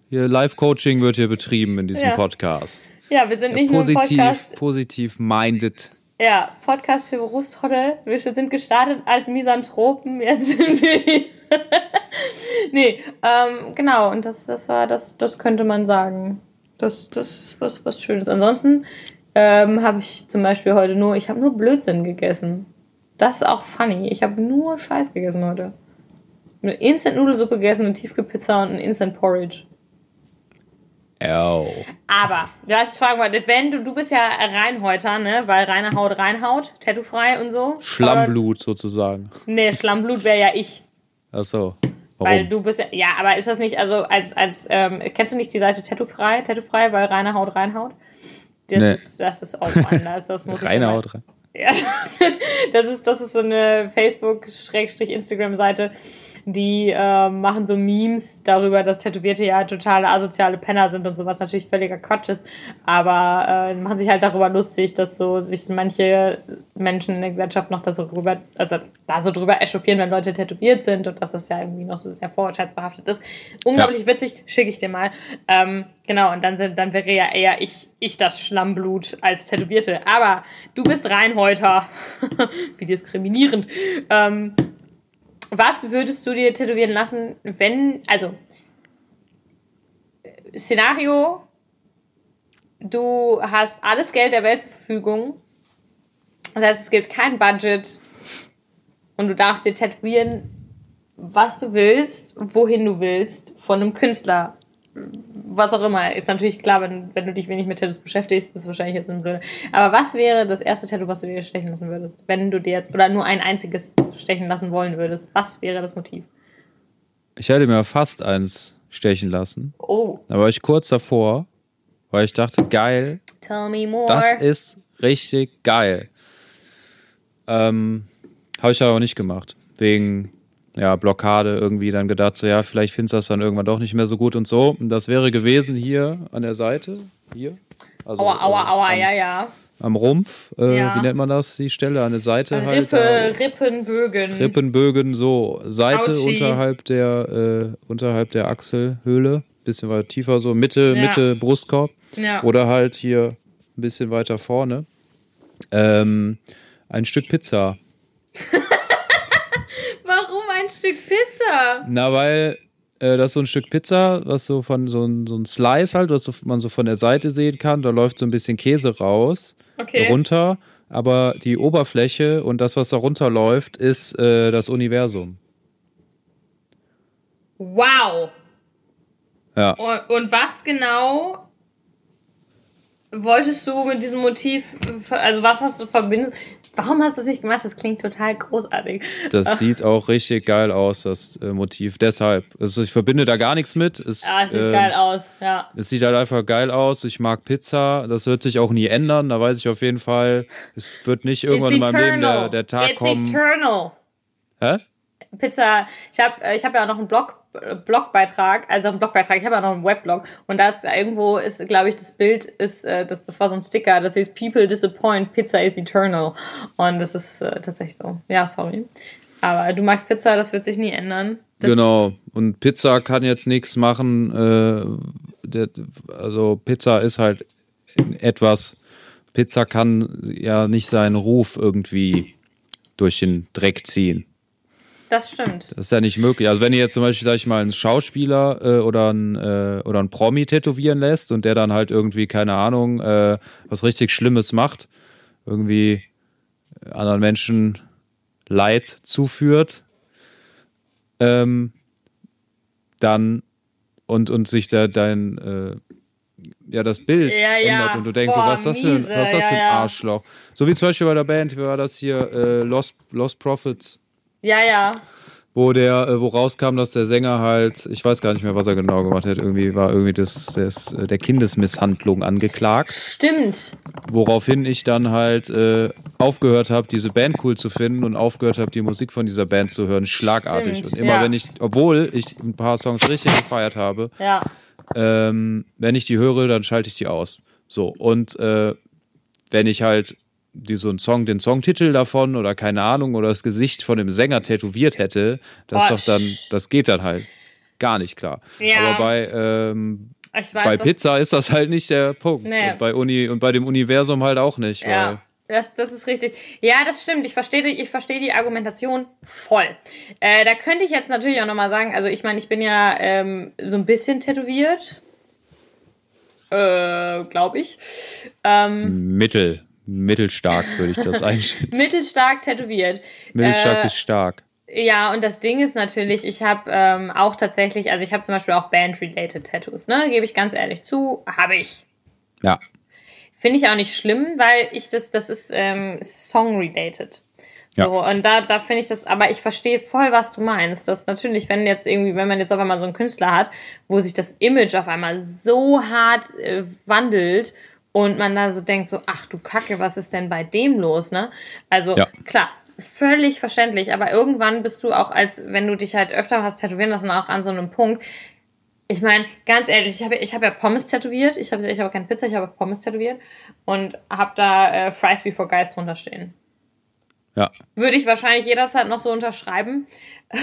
hier Live-Coaching wird hier betrieben in diesem Ja. Podcast. ja, wir sind Ja, nicht nur positiv, Podcast. positiv minded. Ja, Podcast für Berufshoddle. Wir sind gestartet als Misanthropen, jetzt sind wir. nee, ähm, genau, und das, das war, das, das könnte man sagen. Das, das ist was, was Schönes. Ansonsten ähm, habe ich zum Beispiel heute nur, ich habe nur Blödsinn gegessen. Das ist auch funny. Ich habe nur Scheiß gegessen heute. Eine Instant-Nudelsuppe gegessen, eine Tiefkühlpizza und ein Instant-Porridge. Oh. Aber, ich fragen wollte, wenn du, du bist ja Reinhäuter, ne? Weil reine Haut reinhaut, tattoo-frei und so. Schlammblut sozusagen. Nee, Schlammblut wäre ja ich. Ach so. Weil Warum? du bist ja, ja, aber ist das nicht, also als, als, ähm, kennst du nicht die Seite Tattoo-frei, Tattoo-frei, weil reine Haut reinhaut? Das Nee. ist, das ist, oh Mann, das, das muss Reine Haut rein. Ja, das ist, das ist so eine Facebook-Instagram-Seite, die äh, machen so Memes darüber, dass Tätowierte ja totale asoziale Penner sind und sowas natürlich völliger Quatsch ist. Aber äh, machen sich halt darüber lustig, dass so sich manche Menschen in der Gesellschaft noch da so drüber, also da so drüber echauffieren, wenn Leute tätowiert sind und dass das ja irgendwie noch so sehr vorurteilsbehaftet ist. Unglaublich witzig, schicke ich dir mal. Ähm, genau, und dann, sind, dann wäre ja eher ich, ich das Schlammblut als Tätowierte. Aber du bist Reinhäuter. Wie diskriminierend. Ähm, was würdest du dir tätowieren lassen, wenn, also, Szenario, du hast alles Geld der Welt zur Verfügung. Das heißt, es gibt kein Budget und du darfst dir tätowieren, was du willst, wohin du willst, von einem Künstler. Was auch immer. Ist natürlich klar, wenn, wenn du dich wenig mit Tattoos beschäftigst, ist wahrscheinlich jetzt ein Blöde. Aber was wäre das erste Tattoo, was du dir stechen lassen würdest? Wenn du dir jetzt, oder nur ein einziges stechen lassen wollen würdest? Was wäre das Motiv? Ich hätte mir fast eins stechen lassen. Oh, Da war ich kurz davor, weil ich dachte, geil, tell me more. das ist richtig geil. Ähm, Habe ich aber nicht gemacht. Wegen ja, Blockade irgendwie dann gedacht, so ja, vielleicht findest du das dann irgendwann doch nicht mehr so gut und so. Und das wäre gewesen hier an der Seite. Hier. Also, aua, aua, äh, aua, am, ja, ja. am Rumpf. Äh, Ja. Wie nennt man das? Die Stelle an der Seite halt. Rippe. Rippenbögen. Rippenbögen, so Seite Autschi. unterhalb der äh, unterhalb der Achselhöhle, bisschen weiter tiefer, so Mitte, Ja. Mitte Brustkorb. Ja. Oder halt hier ein bisschen weiter vorne. Ähm, ein Stück Pizza. Warum ein Stück Pizza? Na, weil äh, das ist so ein Stück Pizza, was so von so ein, so ein Slice halt, was so, man so von der Seite sehen kann. Da läuft so ein bisschen Käse raus, Okay. runter. Aber die Oberfläche und das, was da runterläuft, ist äh, das Universum. Wow. Ja. Und, und was genau wolltest du mit diesem Motiv, also was hast du verbindet? Warum hast du es nicht gemacht? Das klingt total großartig. Das sieht auch richtig geil aus, das äh, Motiv. Deshalb, also ich verbinde da gar nichts mit. Es, Ja, es sieht ähm, geil aus. Ja. Es sieht halt einfach geil aus. Ich mag Pizza. Das wird sich auch nie ändern. Da weiß ich auf jeden Fall, es wird nicht irgendwann in It's meinem Leben der, eternal. der Tag It's kommen. eternal. Hä? Pizza, ich habe ich hab ja auch noch einen Blog, äh, Blogbeitrag, also einen Blogbeitrag, ich habe ja noch einen Webblog und da ist irgendwo ist, glaube ich, das Bild ist, äh, das, das war so ein Sticker, das hieß People disappoint, Pizza is eternal. Und das ist äh, tatsächlich so. Ja, sorry. Aber du magst Pizza, das wird sich nie ändern. Das, Genau. Und Pizza kann jetzt nichts machen. Äh, also Pizza ist halt etwas. Pizza kann ja nicht seinen Ruf irgendwie durch den Dreck ziehen. Das stimmt. Das ist ja nicht möglich. Also wenn ihr jetzt zum Beispiel, sag ich mal, einen Schauspieler äh, oder einen äh, oder einen Promi tätowieren lässt und der dann halt irgendwie, keine Ahnung, äh, was richtig Schlimmes macht, irgendwie anderen Menschen Leid zuführt, ähm, dann und, und sich da dein äh, ja das Bild Ja, ja. ändert und du denkst Boah, so, was ist das für was ist das für ein ja, ja. Arschloch? So wie zum Beispiel bei der Band, wie war das hier, äh, Lost, Lost Prophets Ja, ja. wo der, äh, wo rauskam, dass der Sänger halt, ich weiß gar nicht mehr, was er genau gemacht hat, irgendwie war irgendwie das, das äh, der Kindesmisshandlung angeklagt, Stimmt. woraufhin ich dann halt äh, aufgehört habe, diese Band cool zu finden und aufgehört habe, die Musik von dieser Band zu hören, schlagartig. Stimmt, und immer ja. wenn ich, obwohl ich ein paar Songs richtig gefeiert habe, Ja. ähm, wenn ich die höre, dann schalte ich die aus. So, und äh, wenn ich halt die, so einen Song, den Songtitel davon oder keine Ahnung oder das Gesicht von dem Sänger tätowiert hätte, das Boah, doch dann, das geht dann halt gar nicht klar. Ja. Aber bei, ähm, weiß, bei Pizza ist das halt nicht der Punkt. Nee. Und bei Uni und bei dem Universum halt auch nicht. Ja, das, das ist richtig. Ja, das stimmt. Ich verstehe die, ich verstehe die Argumentation voll. Äh, da könnte ich jetzt natürlich auch nochmal sagen, also ich meine, ich bin ja ähm, so ein bisschen tätowiert. Äh, glaube ich. Ähm, Mittel, mittelstark würde ich das einschätzen. mittelstark tätowiert. Mittelstark äh, bis stark. Ja, und das Ding ist natürlich, ich habe ähm, auch tatsächlich, also ich habe zum Beispiel auch Band-related Tattoos, ne? Gebe ich ganz ehrlich zu, habe ich. Ja. Finde ich auch nicht schlimm, weil ich das, das ist ähm, Song-related. Ja. So, und da, da finde ich das, aber ich verstehe voll, was du meinst. Dass natürlich, wenn jetzt irgendwie, wenn man jetzt auf einmal so einen Künstler hat, wo sich das Image auf einmal so hart äh, wandelt und man da so denkt, so, ach du Kacke, was ist denn bei dem los, ne? Also, Ja. klar, völlig verständlich, aber irgendwann bist du auch, als wenn du dich halt öfter hast tätowieren lassen, auch an so einem Punkt, ich meine, ganz ehrlich, ich habe ich hab ja Pommes tätowiert. Ich habe ich hab keine Pizza, ich habe Pommes tätowiert. Und habe da äh, Fries Before Guys drunter stehen. Ja. Würde ich wahrscheinlich jederzeit noch so unterschreiben.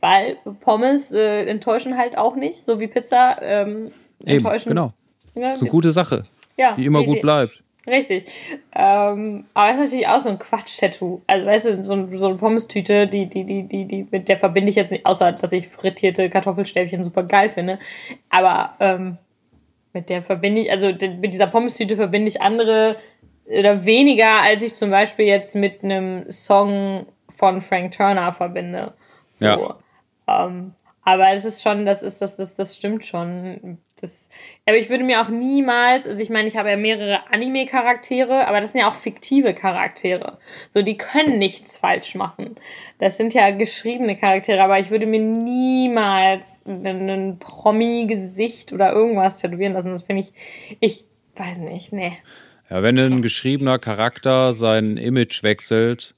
Weil Pommes äh, enttäuschen halt auch nicht, so wie Pizza ähm, Eben, enttäuschen. genau. Ja, ist eine gute Sache, ja, die immer die- gut bleibt. Richtig. Ähm, aber das ist natürlich auch so ein Quatsch-Tattoo. Also, weißt du, so, ein, so eine Pommes-Tüte, die, die, die, die, die, mit der verbinde ich jetzt nicht, außer dass ich frittierte Kartoffelstäbchen super geil finde. Aber ähm, mit der verbinde ich, also mit dieser Pommes-Tüte verbinde ich andere oder weniger, als ich zum Beispiel jetzt mit einem Song von Frank Turner verbinde. So. Ja. Ähm, aber das ist schon, das ist, das, das, das stimmt schon. Das, aber ich würde mir auch niemals, also ich meine, ich habe ja mehrere Anime-Charaktere, aber das sind ja auch fiktive Charaktere. So, die können nichts falsch machen. Das sind ja geschriebene Charaktere, aber ich würde mir niemals ein, ein Promi-Gesicht oder irgendwas tätowieren lassen. Das finde ich, ich weiß nicht, nee. Ja, wenn ein geschriebener Charakter sein Image wechselt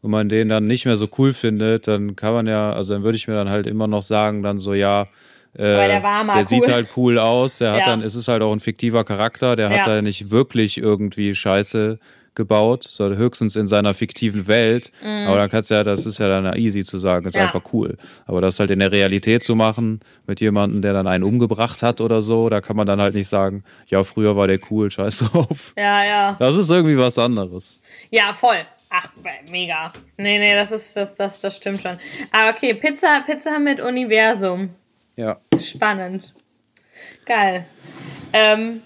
und man den dann nicht mehr so cool findet, dann kann man ja, also dann würde ich mir dann halt immer noch sagen, dann so, ja, äh, der der sieht cool. halt cool aus, der hat Ja. dann, es ist halt auch ein fiktiver Charakter, der hat Ja. da nicht wirklich irgendwie Scheiße gebaut, sondern höchstens in seiner fiktiven Welt. Aber dann kannst du ja, das ist ja dann easy zu sagen, ist Mhm. Ja. einfach cool. Aber das halt in der Realität zu machen, mit jemandem, der dann einen umgebracht hat oder so, da kann man dann halt nicht sagen, ja, früher war der cool, scheiß drauf. Ja, ja. Das ist irgendwie was anderes. Ja, voll. Ach, mega. Nee, nee, das ist, das, das, das stimmt schon. Aber okay, Pizza, Pizza mit Universum. Ja. Spannend. Geil. Ähm,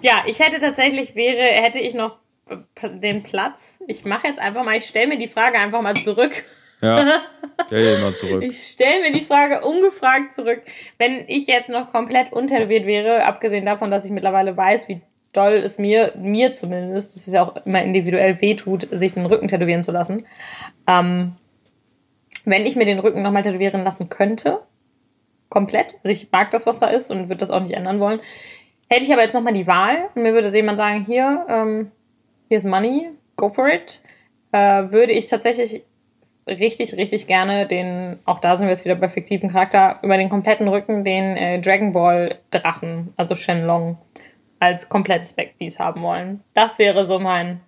ja, ich hätte tatsächlich, wäre, hätte ich noch den Platz. Ich mache jetzt einfach mal, ich stelle mir die Frage einfach mal zurück. Ja. Stell dir mal zurück. Ich stelle mir die Frage ungefragt zurück. Wenn ich jetzt noch komplett untertätowiert wäre, abgesehen davon, dass ich mittlerweile weiß, wie doll es mir, mir zumindest, das ist ja auch immer individuell wehtut, sich den Rücken tätowieren zu lassen. Ähm, wenn ich mir den Rücken nochmal tätowieren lassen könnte, komplett, also ich mag das, was da ist und würde das auch nicht ändern wollen, hätte ich aber jetzt nochmal die Wahl und mir würde jemand sagen, hier, ähm, hier ist Money, go for it, äh, würde ich tatsächlich richtig, richtig gerne den, auch da sind wir jetzt wieder bei fiktiven Charakter, über den kompletten Rücken den äh, Dragon Ball Drachen, also Shenlong, als komplettes Backpiece haben wollen. Das wäre so mein,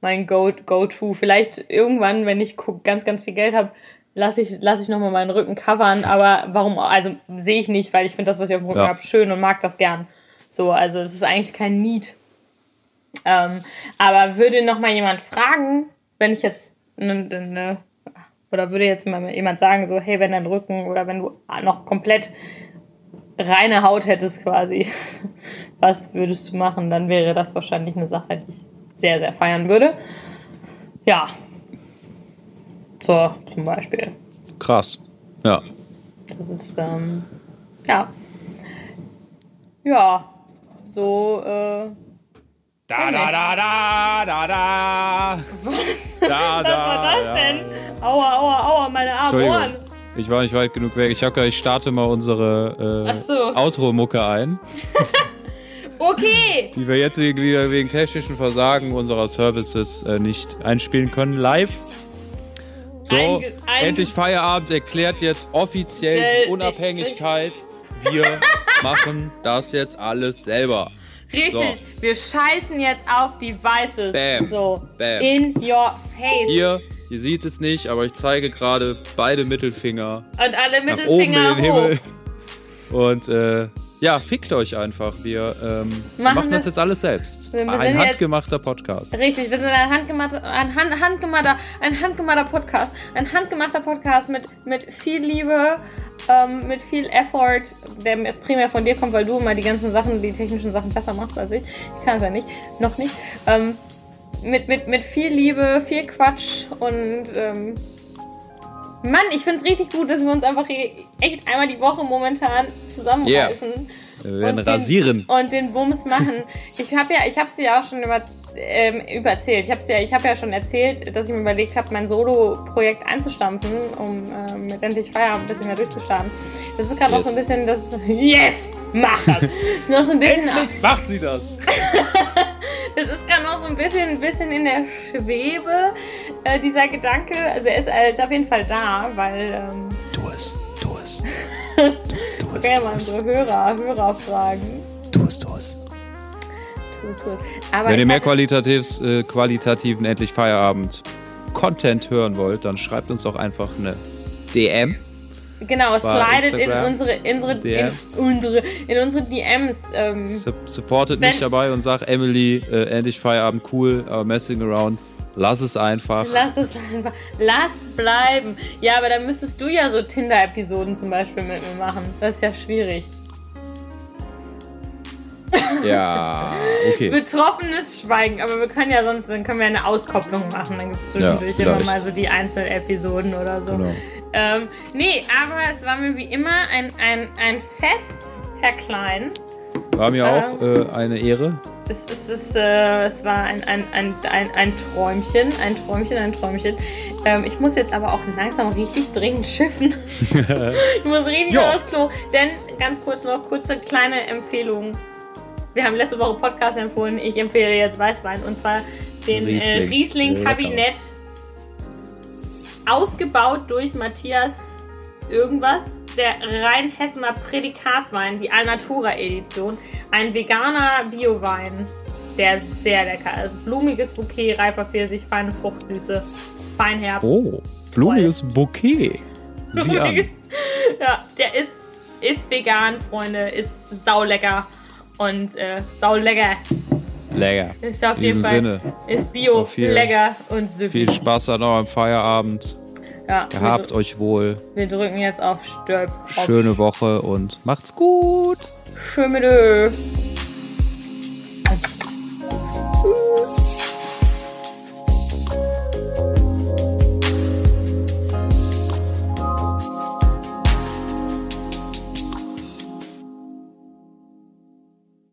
mein Go-To. Go Vielleicht irgendwann, wenn ich ganz, ganz viel Geld habe, lasse ich, lass ich nochmal meinen Rücken covern, aber warum, also sehe ich nicht, weil ich finde das, was ich auf dem Rücken ja. habe, schön und mag das gern. So, also es ist eigentlich kein Need. Ähm, aber würde nochmal jemand fragen, wenn ich jetzt ne, ne, oder würde jetzt mal jemand sagen, so, hey, wenn dein Rücken oder wenn du noch komplett reine Haut hättest quasi, was würdest du machen? Dann wäre das wahrscheinlich eine Sache, die ich sehr, sehr feiern würde. Ja. So, zum Beispiel. Krass. Ja. Das ist, ähm, ja. Ja, so, äh, da, da, da, da, da, da. Was? Da, Was war das da, denn? Aua, aua, aua, meine armen Ohren. Ich war nicht weit genug weg. Ich hab ich starte mal unsere äh, so. Outro-Mucke ein. okay. Die wir jetzt wegen, wieder wegen technischen Versagen unserer Services äh, nicht einspielen können. Live. So, ein, ein, endlich Feierabend erklärt jetzt offiziell die Unabhängigkeit. Wir machen das jetzt alles selber. Richtig, so. wir scheißen jetzt auf die Weiße. Bam. So. Bam. In your face. Hier, ihr seht es nicht, aber ich zeige gerade beide Mittelfinger. Und alle Mittelfinger nach oben in den Himmel. Und äh, ja, fickt euch einfach. Wir ähm, machen, machen das jetzt alles selbst. Ein handgemachter Podcast. Richtig, wir sind ein handgemachter, ein hand, handgemachter, ein handgemachter Podcast. Ein handgemachter Podcast mit, mit viel Liebe, ähm, mit viel Effort, der primär von dir kommt, weil du immer die ganzen Sachen, die technischen Sachen besser machst als ich. Ich kann es ja nicht, noch nicht. Ähm, mit, mit, mit viel Liebe, viel Quatsch und ähm, Mann, ich finde es richtig gut, dass wir uns einfach echt einmal die Woche momentan zusammenreißen. Yeah. Wir werden und rasieren. Den, und den Bums machen. Ich habe ja, ich habe es ja auch schon über, ähm, übererzählt. Ich habe ja, ich habe ja schon erzählt, dass ich mir überlegt habe, mein Solo-Projekt einzustampfen, um ähm, mit endlich Feierabend ein bisschen mehr durchzustarten. Das ist gerade yes. auch so ein bisschen das. Yes, mach das. Nur so ein bisschen. Endlich macht sie das. das ist gerade noch so ein bisschen, ein bisschen in der Schwebe, äh, dieser Gedanke. Also er ist, er ist auf jeden Fall da, weil. Ähm, tu es, tu es. Du, du es. Okay, mal so Hörer, Hörer fragen. Tu es, tu es. Tu es, tu es. Aber Wenn ihr mehr qualitativ, äh, qualitativen Endlich Feierabend Content hören wollt, dann schreibt uns doch einfach eine DM Genau, slidet in unsere, in unsere, DMs. in unsere, in unsere DMs. Ähm, supportet mich dabei und sagt, Emily, äh, endlich Feierabend, cool, aber messing around. Lass es einfach. Lass es einfach. Lass bleiben. Ja, aber dann müsstest du ja so Tinder-Episoden zum Beispiel mit mir machen. Das ist ja schwierig. Ja, okay. Betroffenes Schweigen, aber wir können ja sonst, dann können wir eine Auskopplung machen. Dann gibt es zwischendurch ja, immer mal so die einzelnen Episoden oder so. Genau. Ähm, nee, aber es war mir wie immer ein, ein, ein Fest, Herr Klein. War mir auch ähm, äh, eine Ehre. Es, es, es, äh, es war ein, ein, ein, ein, ein Träumchen, ein Träumchen, ein Träumchen. Ähm, ich muss jetzt aber auch langsam richtig dringend schiffen. ich muss richtig aufs Klo. Denn ganz kurz noch, kurze kleine Empfehlung. Wir haben letzte Woche Podcast empfohlen. Ich empfehle jetzt Weißwein und zwar den Riesling, äh, Riesling Kabinett ausgebaut durch Matthias irgendwas, der Rheinhessener Prädikatswein, die Alnatura-Edition. Ein veganer Biowein, der sehr lecker ist. Blumiges Bouquet, reifer Pfirsich, feine Fruchtsüße, Feinherb. Oh, blumiges Toll. Bouquet. Sieh an. ja, der ist, ist vegan, Freunde, ist saulecker und äh, saulecker. Lecker. Ist auf In jeden Fall. Sinne. Ist Bio, viel, lecker und süffig. Viel Spaß an eurem Feierabend. Ja, Gehabt euch wohl. Wir drücken jetzt auf Stöp. Schöne Woche und macht's gut. Schön mit Ö. Tschüss.